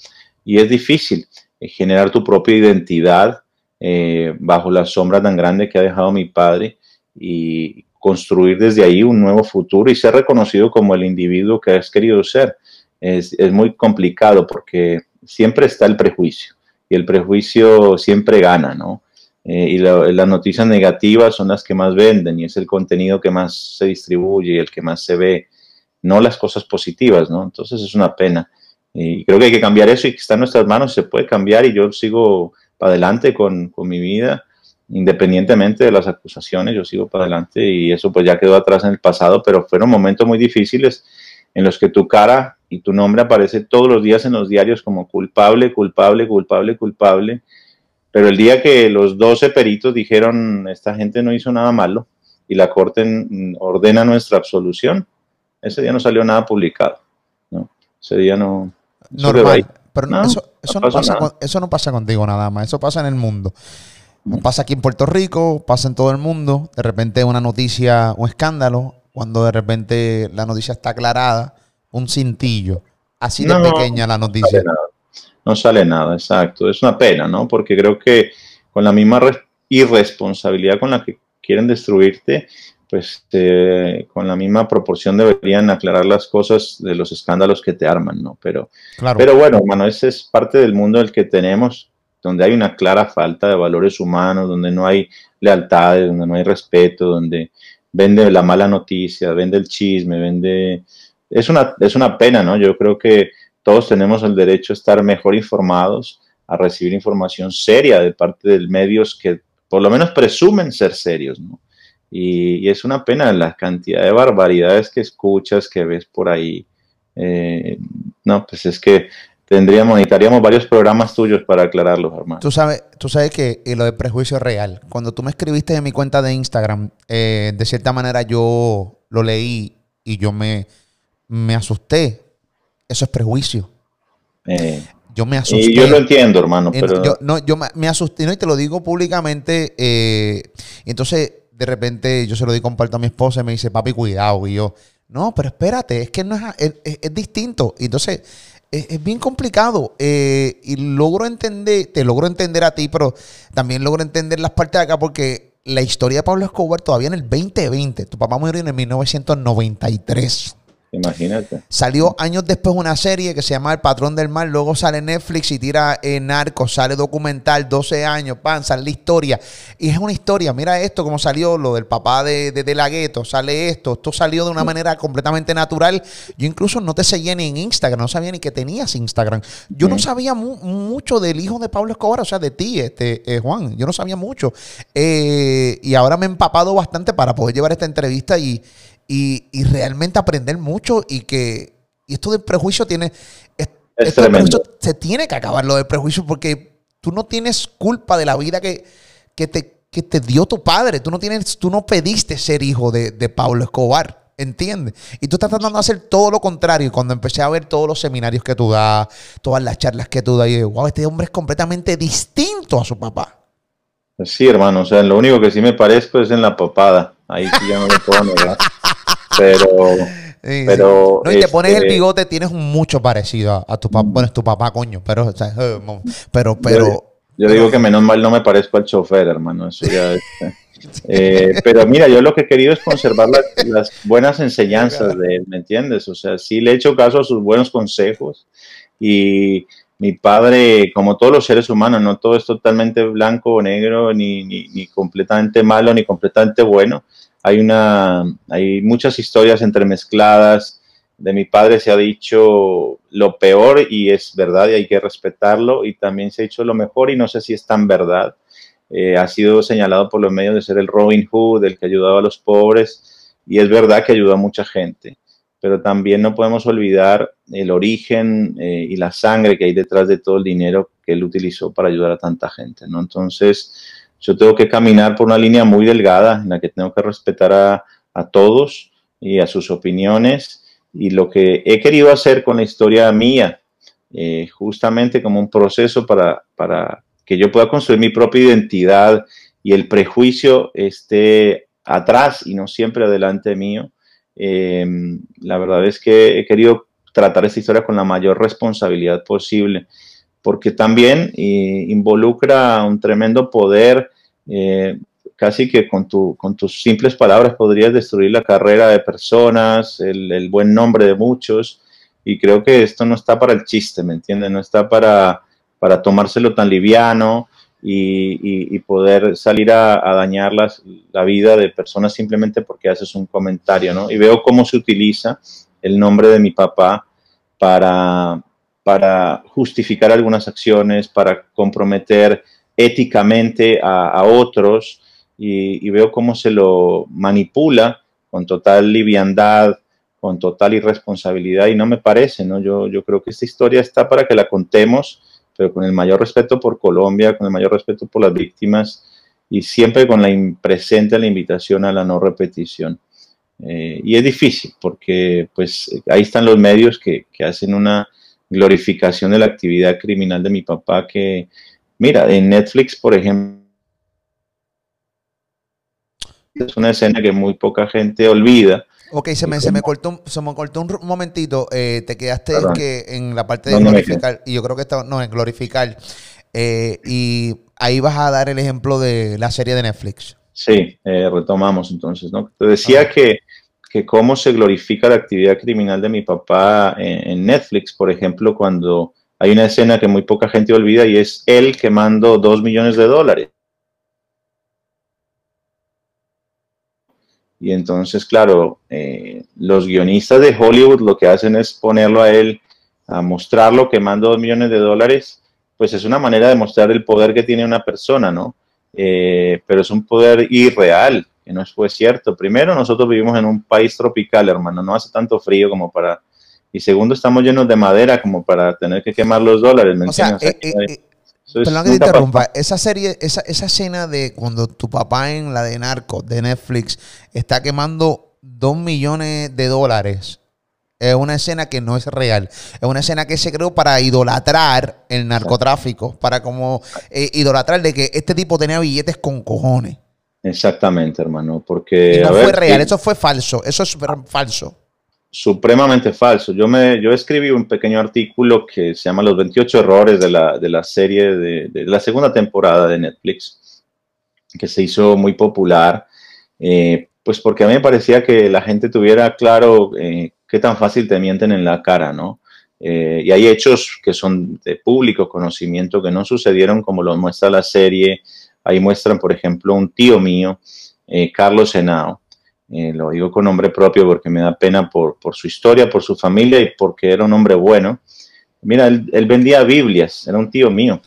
Y es difícil eh, generar tu propia identidad eh, bajo la sombra tan grande que ha dejado mi padre y construir desde ahí un nuevo futuro y ser reconocido como el individuo que has querido ser. Es, muy complicado porque siempre está el prejuicio y el prejuicio siempre gana, ¿no? Eh, y las noticias negativas son las que más venden y es el contenido que más se distribuye y el que más se ve no las cosas positivas, ¿no? Entonces es una pena. Y creo que hay que cambiar eso y que está en nuestras manos, se puede cambiar y yo sigo para adelante con, con mi vida, independientemente de las acusaciones, yo sigo para adelante y eso pues ya quedó atrás en el pasado, pero fueron momentos muy difíciles en los que tu cara y tu nombre aparece todos los días en los diarios como culpable, culpable, culpable, culpable. Pero el día que los 12 peritos dijeron, esta gente no hizo nada malo y la Corte ordena nuestra absolución, ese día no salió nada publicado. ¿no? Ese día no... Normal. Pero eso, no pasa eso, no pasa contigo nada más. Eso pasa en el mundo. Pasa aquí en Puerto Rico, pasa en todo el mundo. De repente una noticia, un escándalo. Cuando de repente la noticia está aclarada, un cintillo. Así de pequeña la noticia. No sale, nada, exacto. Es una pena, ¿no? Porque creo que con la misma irresponsabilidad con la que quieren destruirte, pues eh, con la misma proporción deberían aclarar las cosas de los escándalos que te arman, ¿no? Pero, pero bueno, hermano, ese es parte del mundo del que tenemos, donde hay una clara falta de valores humanos, donde no hay lealtades, donde no hay respeto, donde vende la mala noticia, vende el chisme, vende... Es una, es una pena, ¿no? Yo creo que todos tenemos el derecho a estar mejor informados, a recibir información seria de parte de medios que por lo menos presumen ser serios, ¿no? Y, es una pena la cantidad de barbaridades que escuchas, que ves por ahí. Eh, no, pues es que tendríamos, necesitaríamos varios programas tuyos para aclararlos, hermano. Tú sabes, tú sabes que lo de prejuicio es real. Cuando tú me escribiste en mi cuenta de Instagram, eh, de cierta manera yo lo leí y yo me, me asusté. Eso es prejuicio. Eh, yo me asusté. Y yo lo entiendo, hermano, pero... Yo, no, yo me, asusté, ¿no? y te lo digo públicamente. entonces de repente yo se lo di comparto a mi esposa y me dice, papi, cuidado. Y yo, no, pero espérate, es que no es, es, distinto. Y entonces es, bien complicado. Eh, y logro entender, te logro entender a ti, pero también logro entender las partes de acá porque la historia de Pablo Escobar todavía en el 2020, tu papá murió en el 1993. Imagínate. Salió años después una serie que se llama El Patrón del Mal. Luego sale Netflix y tira en Narcos. Sale documental, 12 años, pan, sale la historia. Y es una historia. Mira esto, cómo salió lo del papá de, de, la gueto. Sale esto. Esto salió de una manera completamente natural. Yo incluso no te seguía ni en Instagram. No sabía ni que tenías Instagram. Yo no sabía mucho del hijo de Pablo Escobar, o sea, de ti, este, eh, Juan. Yo no sabía mucho. Eh, y ahora me he empapado bastante para poder llevar esta entrevista y y, realmente aprender mucho y que esto del prejuicio tiene... se tiene que acabar lo del prejuicio porque tú no tienes culpa de la vida que, que, te, que te dio tu padre. Tú no, tienes, tú no pediste ser hijo de, de Pablo Escobar. ¿Entiendes? Y tú estás tratando de hacer todo lo contrario. Y cuando empecé a ver todos los seminarios que tú das, todas las charlas que tú das, y wow, este hombre es completamente distinto a su papá. Sí, hermano. O sea, lo único que sí me parezco es en la papada. Ahí sí ya no lo puedo negar. Pero. pero No, y te pones el este, bigote, tienes mucho parecido a, tu papá. Bueno, es tu papá, coño, pero. Eh, pero, pero. Yo, digo que menos mal no me parezco al chofer, hermano. Eso ya eh, pero mira, yo lo que he querido es conservar las, buenas enseñanzas de él, ¿me entiendes? O sea, sí le he hecho caso a sus buenos consejos y mi padre, como todos los seres humanos, no todo es totalmente blanco o negro, ni, ni, ni completamente malo, ni completamente bueno hay, una, hay muchas historias entremezcladas. De mi padre se ha dicho lo peor y es verdad y hay que respetarlo. Y también se ha dicho lo mejor y no sé si es tan verdad. Eh, ha sido señalado por los medios de ser el Robin Hood, el que ayudaba a los pobres. Y es verdad que ayudó a mucha gente. Pero también no podemos olvidar el origen eh, y la sangre que hay detrás de todo el dinero que él utilizó para ayudar a tanta gente. ¿no? Entonces, yo tengo que caminar por una línea muy delgada en la que tengo que respetar a, todos y a sus opiniones. Y lo que he querido hacer con la historia mía, eh, justamente como un proceso para, para que yo pueda construir mi propia identidad y el prejuicio esté atrás y no siempre adelante mío. Em, la verdad es que he querido tratar esta historia con la mayor responsabilidad posible porque también eh, involucra un tremendo poder, eh, casi que con, tu, tus simples palabras podrías destruir la carrera de personas, el, buen nombre de muchos, y creo que esto no está para el chiste, ¿me entiendes? No está para, para tomárselo tan liviano y, poder salir a, dañar la vida de personas simplemente porque haces un comentario, ¿no? Y veo cómo se utiliza el nombre de mi papá para justificar algunas acciones, para comprometer éticamente a, otros y, veo cómo se lo manipula con total liviandad, con total irresponsabilidad y no me parece, ¿no? Yo, yo creo que esta historia está para que la contemos, pero con el mayor respeto por Colombia, con el mayor respeto por las víctimas y siempre con la presente la invitación a la no repetición. Eh, y es difícil porque pues ahí están los medios que, que hacen una glorificación de la actividad criminal de mi papá que, mira, en Netflix, por ejemplo, es una escena que muy poca gente olvida. Ok, se me, se me cortó, se me cortó un momentito. Eh, te quedaste en, que, en la parte de glorificar, y yo creo que está, no, en glorificar. Eh, y ahí vas a dar el ejemplo de la serie de Netflix. Sí, eh, retomamos entonces, ¿no? Te decía que, que, cómo se glorifica la actividad criminal de mi papá en, Netflix, por ejemplo, cuando hay una escena que muy poca gente olvida y es él quemando dos millones de dólares. Y entonces, claro, eh, los guionistas de Hollywood lo que hacen es ponerlo a él, a mostrarlo quemando dos millones de dólares, pues es una manera de mostrar el poder que tiene una persona, ¿no? Eh, pero es un poder irreal, que no fue cierto. Primero, nosotros vivimos en un país tropical, hermano, no hace tanto frío como para... Y segundo, estamos llenos de madera como para tener que quemar los dólares. o sea, eh, eh, perdón que te interrumpa, esa serie, esa, esa escena de cuando tu papá en la de Narco, de Netflix, está quemando dos millones de dólares es una escena que no es real. Es una escena que se creó para idolatrar el narcotráfico, para como eh, idolatrar de que este tipo tenía billetes con cojones. Exactamente, hermano, porque... no fue real, eso fue falso, eso es falso. Supremamente falso. Yo, me, yo escribí un pequeño artículo que se llama Los 28 errores de la, de la serie de, la segunda temporada de Netflix, que se hizo muy popular, eh, pues porque a mí me parecía que la gente tuviera claro eh, qué tan fácil te mienten en la cara, ¿no? Eh, y hay hechos que son de público conocimiento que no sucedieron como lo muestra la serie. Ahí muestran, por ejemplo, un tío mío, Carlos Henao. Eh, lo digo con nombre propio porque me da pena por, su historia, por su familia y porque era un hombre bueno. Mira, él, vendía Biblias, era un tío mío.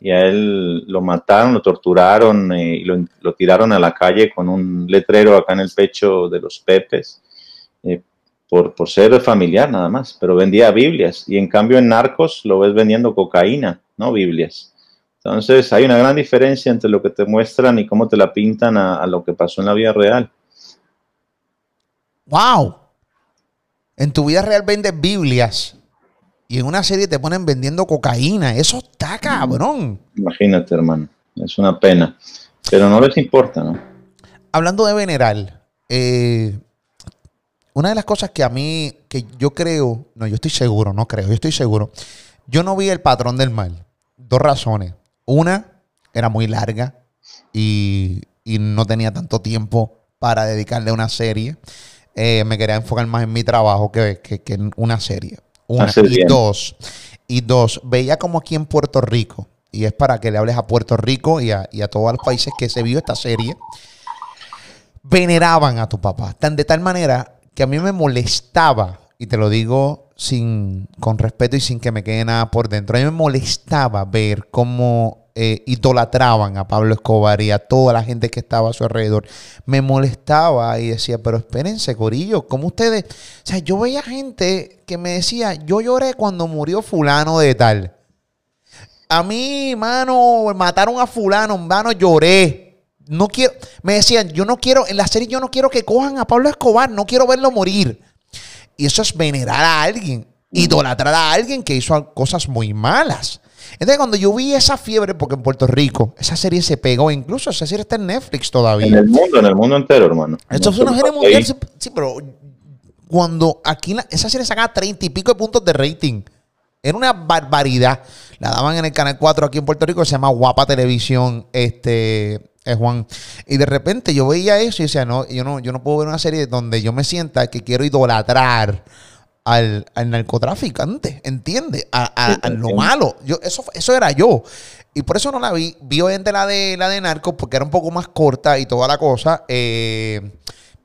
Y a él lo mataron, lo torturaron y lo, tiraron a la calle con un letrero acá en el pecho de los Pepes por, por ser familiar nada más, pero vendía Biblias y en cambio en Narcos lo ves vendiendo cocaína, no Biblias. Entonces hay una gran diferencia entre lo que te muestran y cómo te la pintan a, lo que pasó en la vida real. ¡Wow! En tu vida real vendes Biblias y en una serie te ponen vendiendo cocaína. Eso está cabrón. Imagínate, hermano. Es una pena. Pero no les importa, ¿no? Hablando de veneral, eh, una de las cosas que a mí, que yo creo, no, yo estoy seguro, no creo, yo estoy seguro, yo no vi el patrón del mal. Dos razones. Una, era muy larga y, no tenía tanto tiempo para dedicarle a una serie. Eh, me quería enfocar más en mi trabajo que, en una serie. Una. y dos, y dos, veía como aquí en Puerto Rico, y es para que le hables a Puerto Rico y a, y a todos los países que se vio esta serie, veneraban a tu papá. Tan de tal manera que a mí me molestaba, y te lo digo sin, con respeto y sin que me quede nada por dentro, a mí me molestaba ver cómo eh, idolatraban a Pablo Escobar y a toda la gente que estaba a su alrededor. Me molestaba y decía, pero espérense, Corillo, ¿cómo ustedes? O sea, yo veía gente que me decía, yo lloré cuando murió fulano de tal. A mí, mano, mataron a fulano, mano, lloré no quiero, me decían, yo no quiero, en la serie yo no quiero que cojan a Pablo Escobar, no quiero verlo morir. Y eso es venerar a alguien, idolatrar a alguien que hizo cosas muy malas. Entonces, cuando yo vi esa fiebre, porque en Puerto Rico esa serie se pegó, incluso esa serie está en Netflix todavía. En el mundo, en el mundo entero, hermano. Esto es una serie mundial, sí, pero cuando aquí esa serie sacaba treinta y pico de puntos de rating, era una barbaridad. La daban en el canal 4 aquí en Puerto Rico, se llama Guapa Televisión, este, es Juan. Y de repente yo veía eso y decía, no, yo no, yo no puedo ver una serie donde yo me sienta que quiero idolatrar al, narcotraficante, ¿entiendes? A, lo malo. Yo, eso, eso era yo. Y por eso no la vi. Vi obviamente la de la de Narcos porque era un poco más corta y toda la cosa. Eh,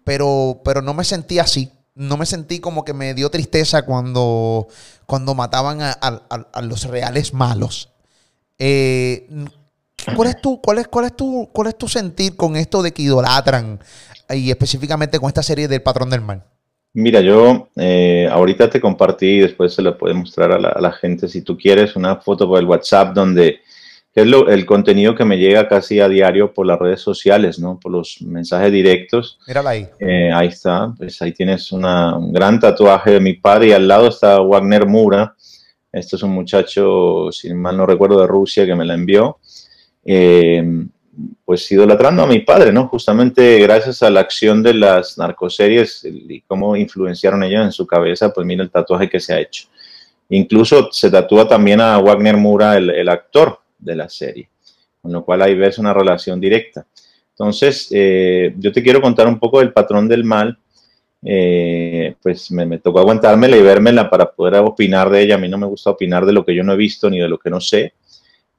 pero, pero no me sentí así. No me sentí como que me dio tristeza cuando, cuando mataban a, los reales malos. Eh, ¿Cuál es tu, cuál es, cuál es tu, cuál es tu sentir con esto de que idolatran y específicamente con esta serie del Patrón del Mal? Mira, yo eh, ahorita te compartí y después se lo puede mostrar a la, gente si tú quieres una foto por el WhatsApp donde es lo, el contenido que me llega casi a diario por las redes sociales, ¿no? Por los mensajes directos. Mírala ahí. Eh, ahí está, pues ahí tienes una, un gran tatuaje de mi padre y al lado está Wagner Mura. Este es un muchacho, si mal no recuerdo, de Rusia que me la envió eh, pues idolatrando a mi padre, ¿no? Justamente gracias a la acción de las narcoseries y cómo influenciaron ellos en su cabeza, pues mira el tatuaje que se ha hecho. Incluso se tatúa también a Wagner Mura, el, actor de la serie, con lo cual ahí ves una relación directa. Entonces, eh, yo te quiero contar un poco del patrón del mal. Eh, pues me, tocó aguantármela y vérmela para poder opinar de ella. A mí no me gusta opinar de lo que yo no he visto ni de lo que no sé.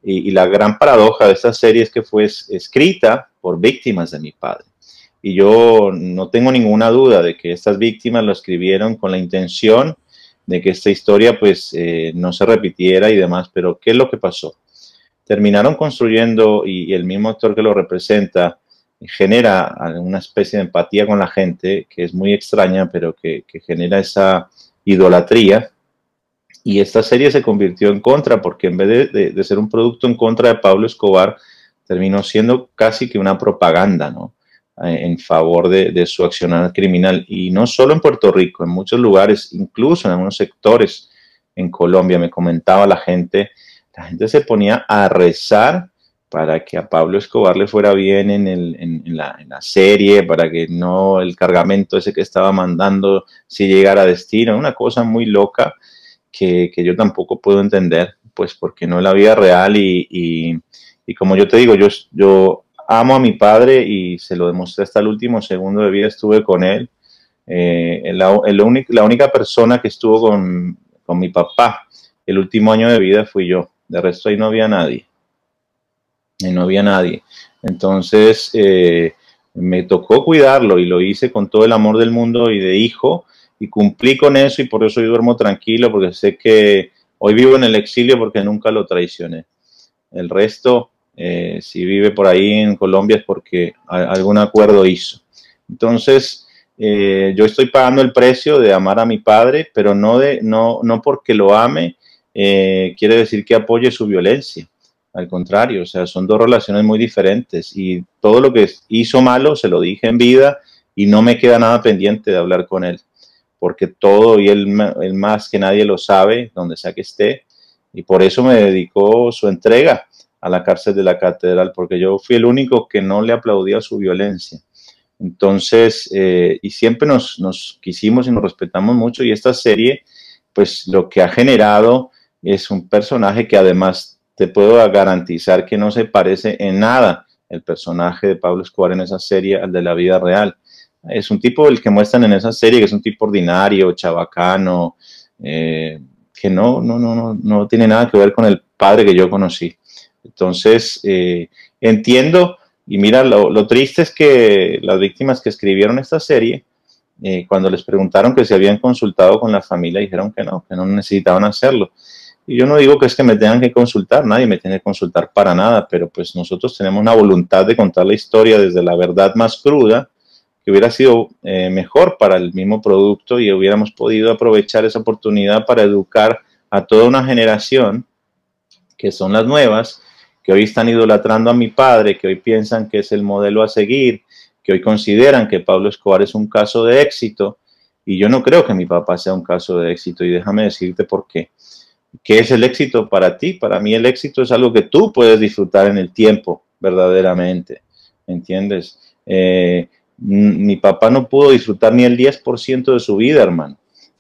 Y, la gran paradoja de esta serie es que fue escrita por víctimas de mi padre. Y yo no tengo ninguna duda de que estas víctimas lo escribieron con la intención de que esta historia pues eh, no se repitiera y demás. Pero ¿qué es lo que pasó? Terminaron construyendo y el mismo actor que lo representa genera una especie de empatía con la gente que es muy extraña, pero que, genera esa idolatría. Y esta serie se convirtió en contra, porque en vez de, ser un producto en contra de Pablo Escobar, terminó siendo casi que una propaganda, ¿no? Eh, en favor de, su accionar criminal. Y no solo en Puerto Rico, en muchos lugares, incluso en algunos sectores en Colombia, me comentaba la gente, la gente se ponía a rezar para que a Pablo Escobar le fuera bien en, el, la, en, la, serie, para que no el cargamento ese que estaba mandando si llegara a destino, una cosa muy loca que, yo tampoco puedo entender, pues porque no es la vida real y, y, como yo te digo, yo, yo amo a mi padre y se lo demostré hasta el último segundo de vida, estuve con él. Eh, la, la única persona que estuvo con, con mi papá el último año de vida fui yo, de resto ahí no había nadie y no había nadie. Entonces eh, me tocó cuidarlo y lo hice con todo el amor del mundo y de hijo y cumplí con eso y por eso yo duermo tranquilo porque sé que hoy vivo en el exilio porque nunca lo traicioné. El resto, eh, si vive por ahí en Colombia es porque algún acuerdo hizo. Entonces, eh, yo estoy pagando el precio de amar a mi padre, pero no, de, no, no porque lo ame, quiere decir que apoye su violencia. Al contrario, o sea, son dos relaciones muy diferentes y todo lo que hizo malo se lo dije en vida y no me queda nada pendiente de hablar con él, porque todo y él, más que nadie lo sabe, donde sea que esté, y por eso me dedicó su entrega a la cárcel de la catedral, porque yo fui el único que no le aplaudía su violencia. Entonces, eh, y siempre nos, nos quisimos y nos respetamos mucho, y esta serie, pues lo que ha generado es un personaje que además te puedo garantizar que no se parece en nada el personaje de Pablo Escobar en esa serie al de la vida real. Es un tipo el que muestran en esa serie que es un tipo ordinario, chabacano, eh, que no, no, no, no, no tiene nada que ver con el padre que yo conocí. Entonces, eh, entiendo, y mira, lo, triste es que las víctimas que escribieron esta serie, eh, cuando les preguntaron que se habían consultado con la familia, dijeron que no, que no necesitaban hacerlo. Y yo no digo que es que me tengan que consultar, nadie me tiene que consultar para nada, pero pues nosotros tenemos una voluntad de contar la historia desde la verdad más cruda, que hubiera sido eh, mejor para el mismo producto y hubiéramos podido aprovechar esa oportunidad para educar a toda una generación, que son las nuevas, que hoy están idolatrando a mi padre, que hoy piensan que es el modelo a seguir, que hoy consideran que Pablo Escobar es un caso de éxito, y yo no creo que mi papá sea un caso de éxito, y déjame decirte por qué. ¿Qué es el éxito para ti? Para mí el éxito es algo que tú puedes disfrutar en el tiempo, verdaderamente. ¿Entiendes? Eh, mi papá no pudo disfrutar ni el 10% de su vida, hermano.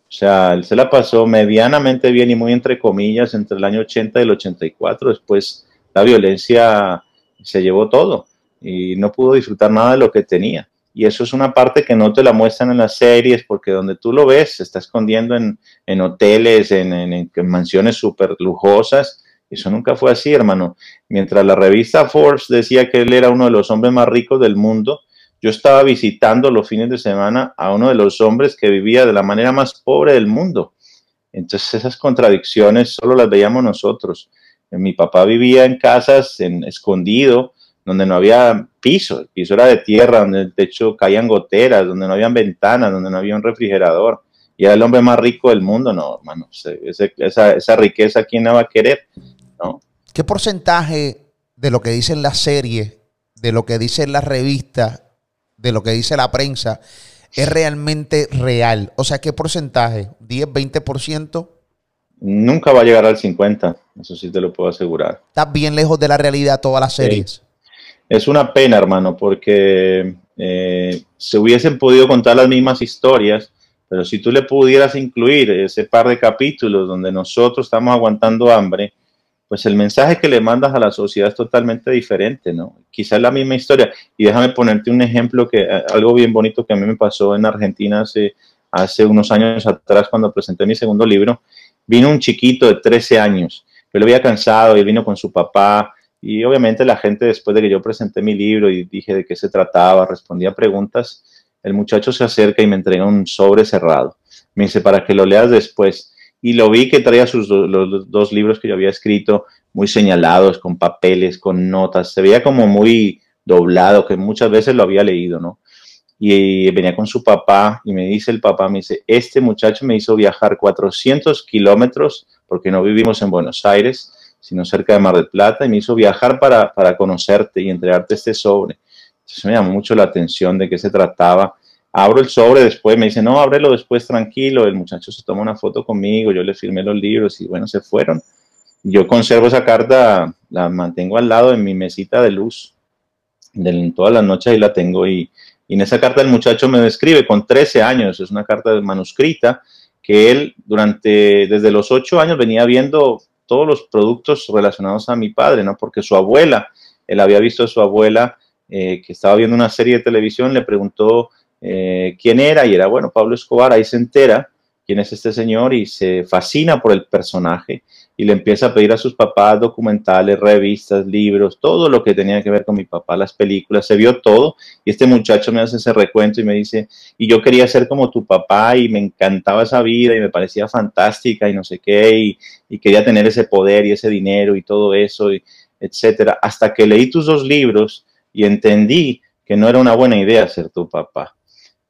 O sea, él se la pasó medianamente bien y muy entre comillas entre el año 80 y el 84. Después la violencia se llevó todo y no pudo disfrutar nada de lo que tenía. Y eso es una parte que no te la muestran en las series, porque donde tú lo ves, se está escondiendo en, en hoteles, en, en, mansiones súper lujosas. Eso nunca fue así, hermano. Mientras la revista Forbes decía que él era uno de los hombres más ricos del mundo, yo estaba visitando los fines de semana a uno de los hombres que vivía de la manera más pobre del mundo. Entonces esas contradicciones solo las veíamos nosotros. Mi papá vivía en casas, en escondido, donde no había piso, el piso era de tierra, donde el techo caían goteras, donde no habían ventanas, donde no había un refrigerador. Y era el hombre más rico del mundo, no, hermano, esa, esa, riqueza, ¿quién la va a querer? ¿No? ¿Qué porcentaje de lo que dicen las series, de lo que dicen las revistas, de lo que dice la prensa, es realmente real? O sea, ¿qué porcentaje? ¿10, 20%? Nunca va a llegar al 50, eso sí te lo puedo asegurar. Estás bien lejos de la realidad todas las series. Es una pena, hermano, porque eh, se hubiesen podido contar las mismas historias, pero si tú le pudieras incluir ese par de capítulos donde nosotros estamos aguantando hambre pues el mensaje que le mandas a la sociedad es totalmente diferente, ¿no? Quizás la misma historia. Y déjame ponerte un ejemplo que eh, algo bien bonito que a mí me pasó en Argentina hace, unos años atrás cuando presenté mi segundo libro. Vino un chiquito de 13 años. Yo lo había cansado y vino con su papá. Y obviamente la gente después de que yo presenté mi libro y dije de qué se trataba, respondía preguntas, el muchacho se acerca y me entrega un sobre cerrado. Me dice, para que lo leas después y lo vi que traía sus los dos libros que yo había escrito muy señalados, con papeles, con notas. Se veía como muy doblado, que muchas veces lo había leído, ¿no? Y venía con su papá y me dice el papá, me dice, este muchacho me hizo viajar 400 kilómetros, porque no vivimos en Buenos Aires, sino cerca de Mar del Plata, y me hizo viajar para, para conocerte y entregarte este sobre. Entonces me llamó mucho la atención de qué se trataba abro el sobre después, me dice, no, ábrelo después tranquilo, el muchacho se toma una foto conmigo, yo le firmé los libros y bueno, se fueron. Yo conservo esa carta, la mantengo al lado en mi mesita de luz, de, todas las noches ahí la tengo y, y en esa carta el muchacho me describe con 13 años, es una carta manuscrita, que él durante, desde los 8 años venía viendo todos los productos relacionados a mi padre, ¿no? Porque su abuela, él había visto a su abuela eh, que estaba viendo una serie de televisión, le preguntó eh, quién era y era, bueno, Pablo Escobar, ahí se entera quién es este señor y se fascina por el personaje y le empieza a pedir a sus papás documentales, revistas, libros, todo lo que tenía que ver con mi papá, las películas, se vio todo y este muchacho me hace ese recuento y me dice, y yo quería ser como tu papá y me encantaba esa vida y me parecía fantástica y no sé qué y, quería tener ese poder y ese dinero y todo eso, y etcétera, hasta que leí tus dos libros y entendí que no era una buena idea ser tu papá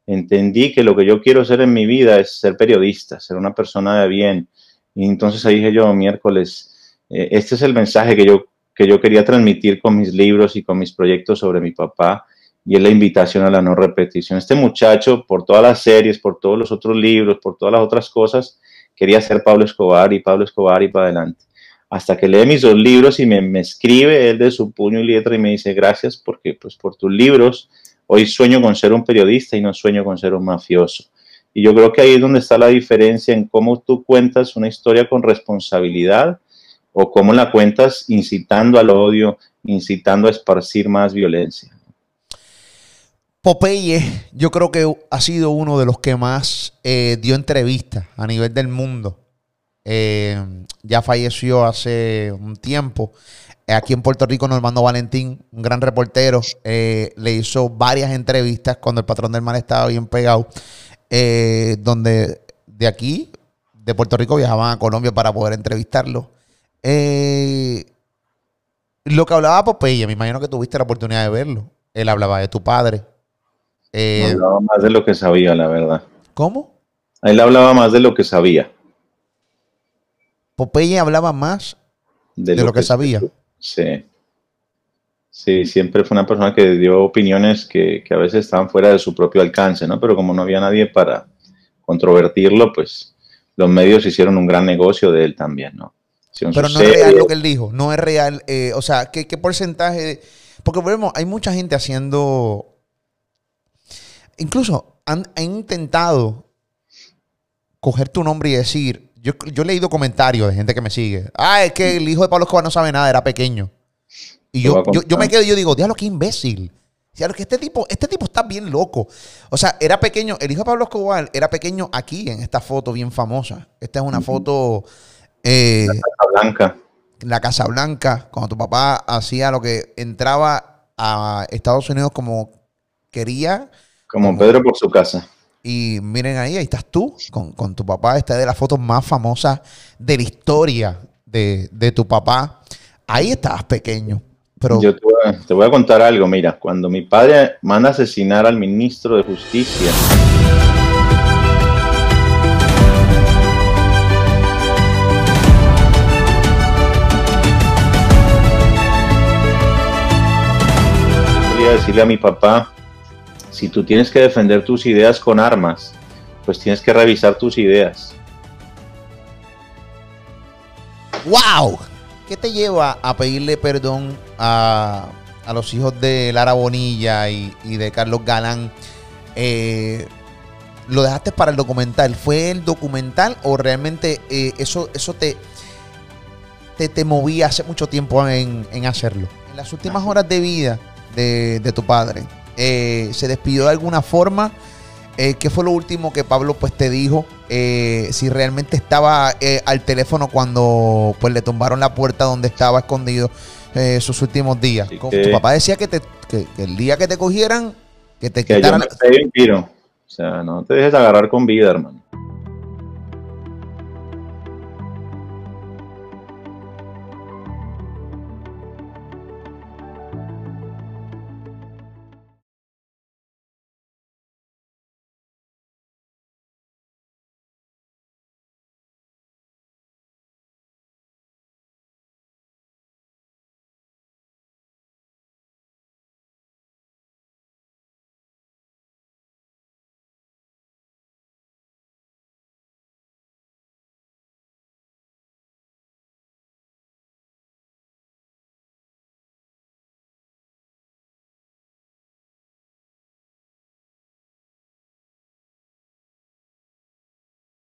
entendí que lo que yo quiero ser en mi vida es ser periodista, ser una persona de bien. Y entonces ahí dije yo, miércoles, eh, este es el mensaje que yo, que yo quería transmitir con mis libros y con mis proyectos sobre mi papá. Y es la invitación a la no repetición. Este muchacho, por todas las series, por todos los otros libros, por todas las otras cosas, quería ser Pablo Escobar y Pablo Escobar y para adelante. Hasta que lee mis dos libros y me, me escribe él de su puño y letra y me dice gracias porque pues por tus libros Hoy sueño con ser un periodista y no sueño con ser un mafioso. Y yo creo que ahí es donde está la diferencia en cómo tú cuentas una historia con responsabilidad o cómo la cuentas incitando al odio, incitando a esparcir más violencia. Popeye, yo creo que ha sido uno de los que más eh, dio entrevistas a nivel del mundo. Eh, ya falleció hace un tiempo. Aquí en Puerto Rico, Normando Valentín, un gran reportero, eh, le hizo varias entrevistas cuando el patrón del mal estaba bien pegado, eh, donde de aquí, de Puerto Rico, viajaban a Colombia para poder entrevistarlo. Lo que hablaba Popeye, me imagino que tuviste la oportunidad de verlo. Él hablaba de tu padre. hablaba más de lo que sabía, la verdad. ¿Cómo? Él hablaba más de lo que sabía. Popeye hablaba más de, lo, que sabía. Sí. Sí, siempre fue una persona que dio opiniones que, a veces estaban fuera de su propio alcance, ¿no? Pero como no había nadie para controvertirlo, pues los medios hicieron un gran negocio de él también, ¿no? Pero no es real lo que él dijo, no es real. Eh, o sea, ¿qué, porcentaje? Porque vemos, hay mucha gente haciendo. Incluso han, intentado coger tu nombre y decir, yo, he leído comentarios de gente que me sigue. Ah, es que el hijo de Pablo Escobar no sabe nada, era pequeño. Y yo, yo, me quedo y yo digo, diablo, qué imbécil. Diablo, que este tipo, este tipo está bien loco. O sea, era pequeño, el hijo de Pablo Escobar era pequeño aquí en esta foto bien famosa. Esta es una foto. Eh, la Casa Blanca. La Casa Blanca, cuando tu papá hacía lo que entraba a Estados Unidos como quería. como Pedro por su casa. Y miren ahí, ahí estás tú con, tu papá. Esta es de las fotos más famosas de la historia de, tu papá. Ahí estabas pequeño. Pero... Yo te voy, a, contar algo. Mira, cuando mi padre manda a asesinar al ministro de Justicia. Decirle a mi papá si tú tienes que defender tus ideas con armas, pues tienes que revisar tus ideas. ¡Wow! ¿Qué te lleva a pedirle perdón a, los hijos de Lara Bonilla y, de Carlos Galán? Eh, ¿Lo dejaste para el documental? ¿Fue el documental o realmente eh, eso, eso te, te, te movía hace mucho tiempo en, en hacerlo. En las últimas horas de vida de, de tu padre, eh, ¿se despidió de alguna forma? Eh, ¿Qué fue lo último que Pablo pues te dijo? Eh, si realmente estaba eh, al teléfono cuando pues le tumbaron la puerta donde estaba escondido eh, sus últimos días. Tu papá decía que, te, que, que el día que te cogieran, que te Que yo quitaran... me pegué un tiro. O sea, no te dejes agarrar con vida, hermano.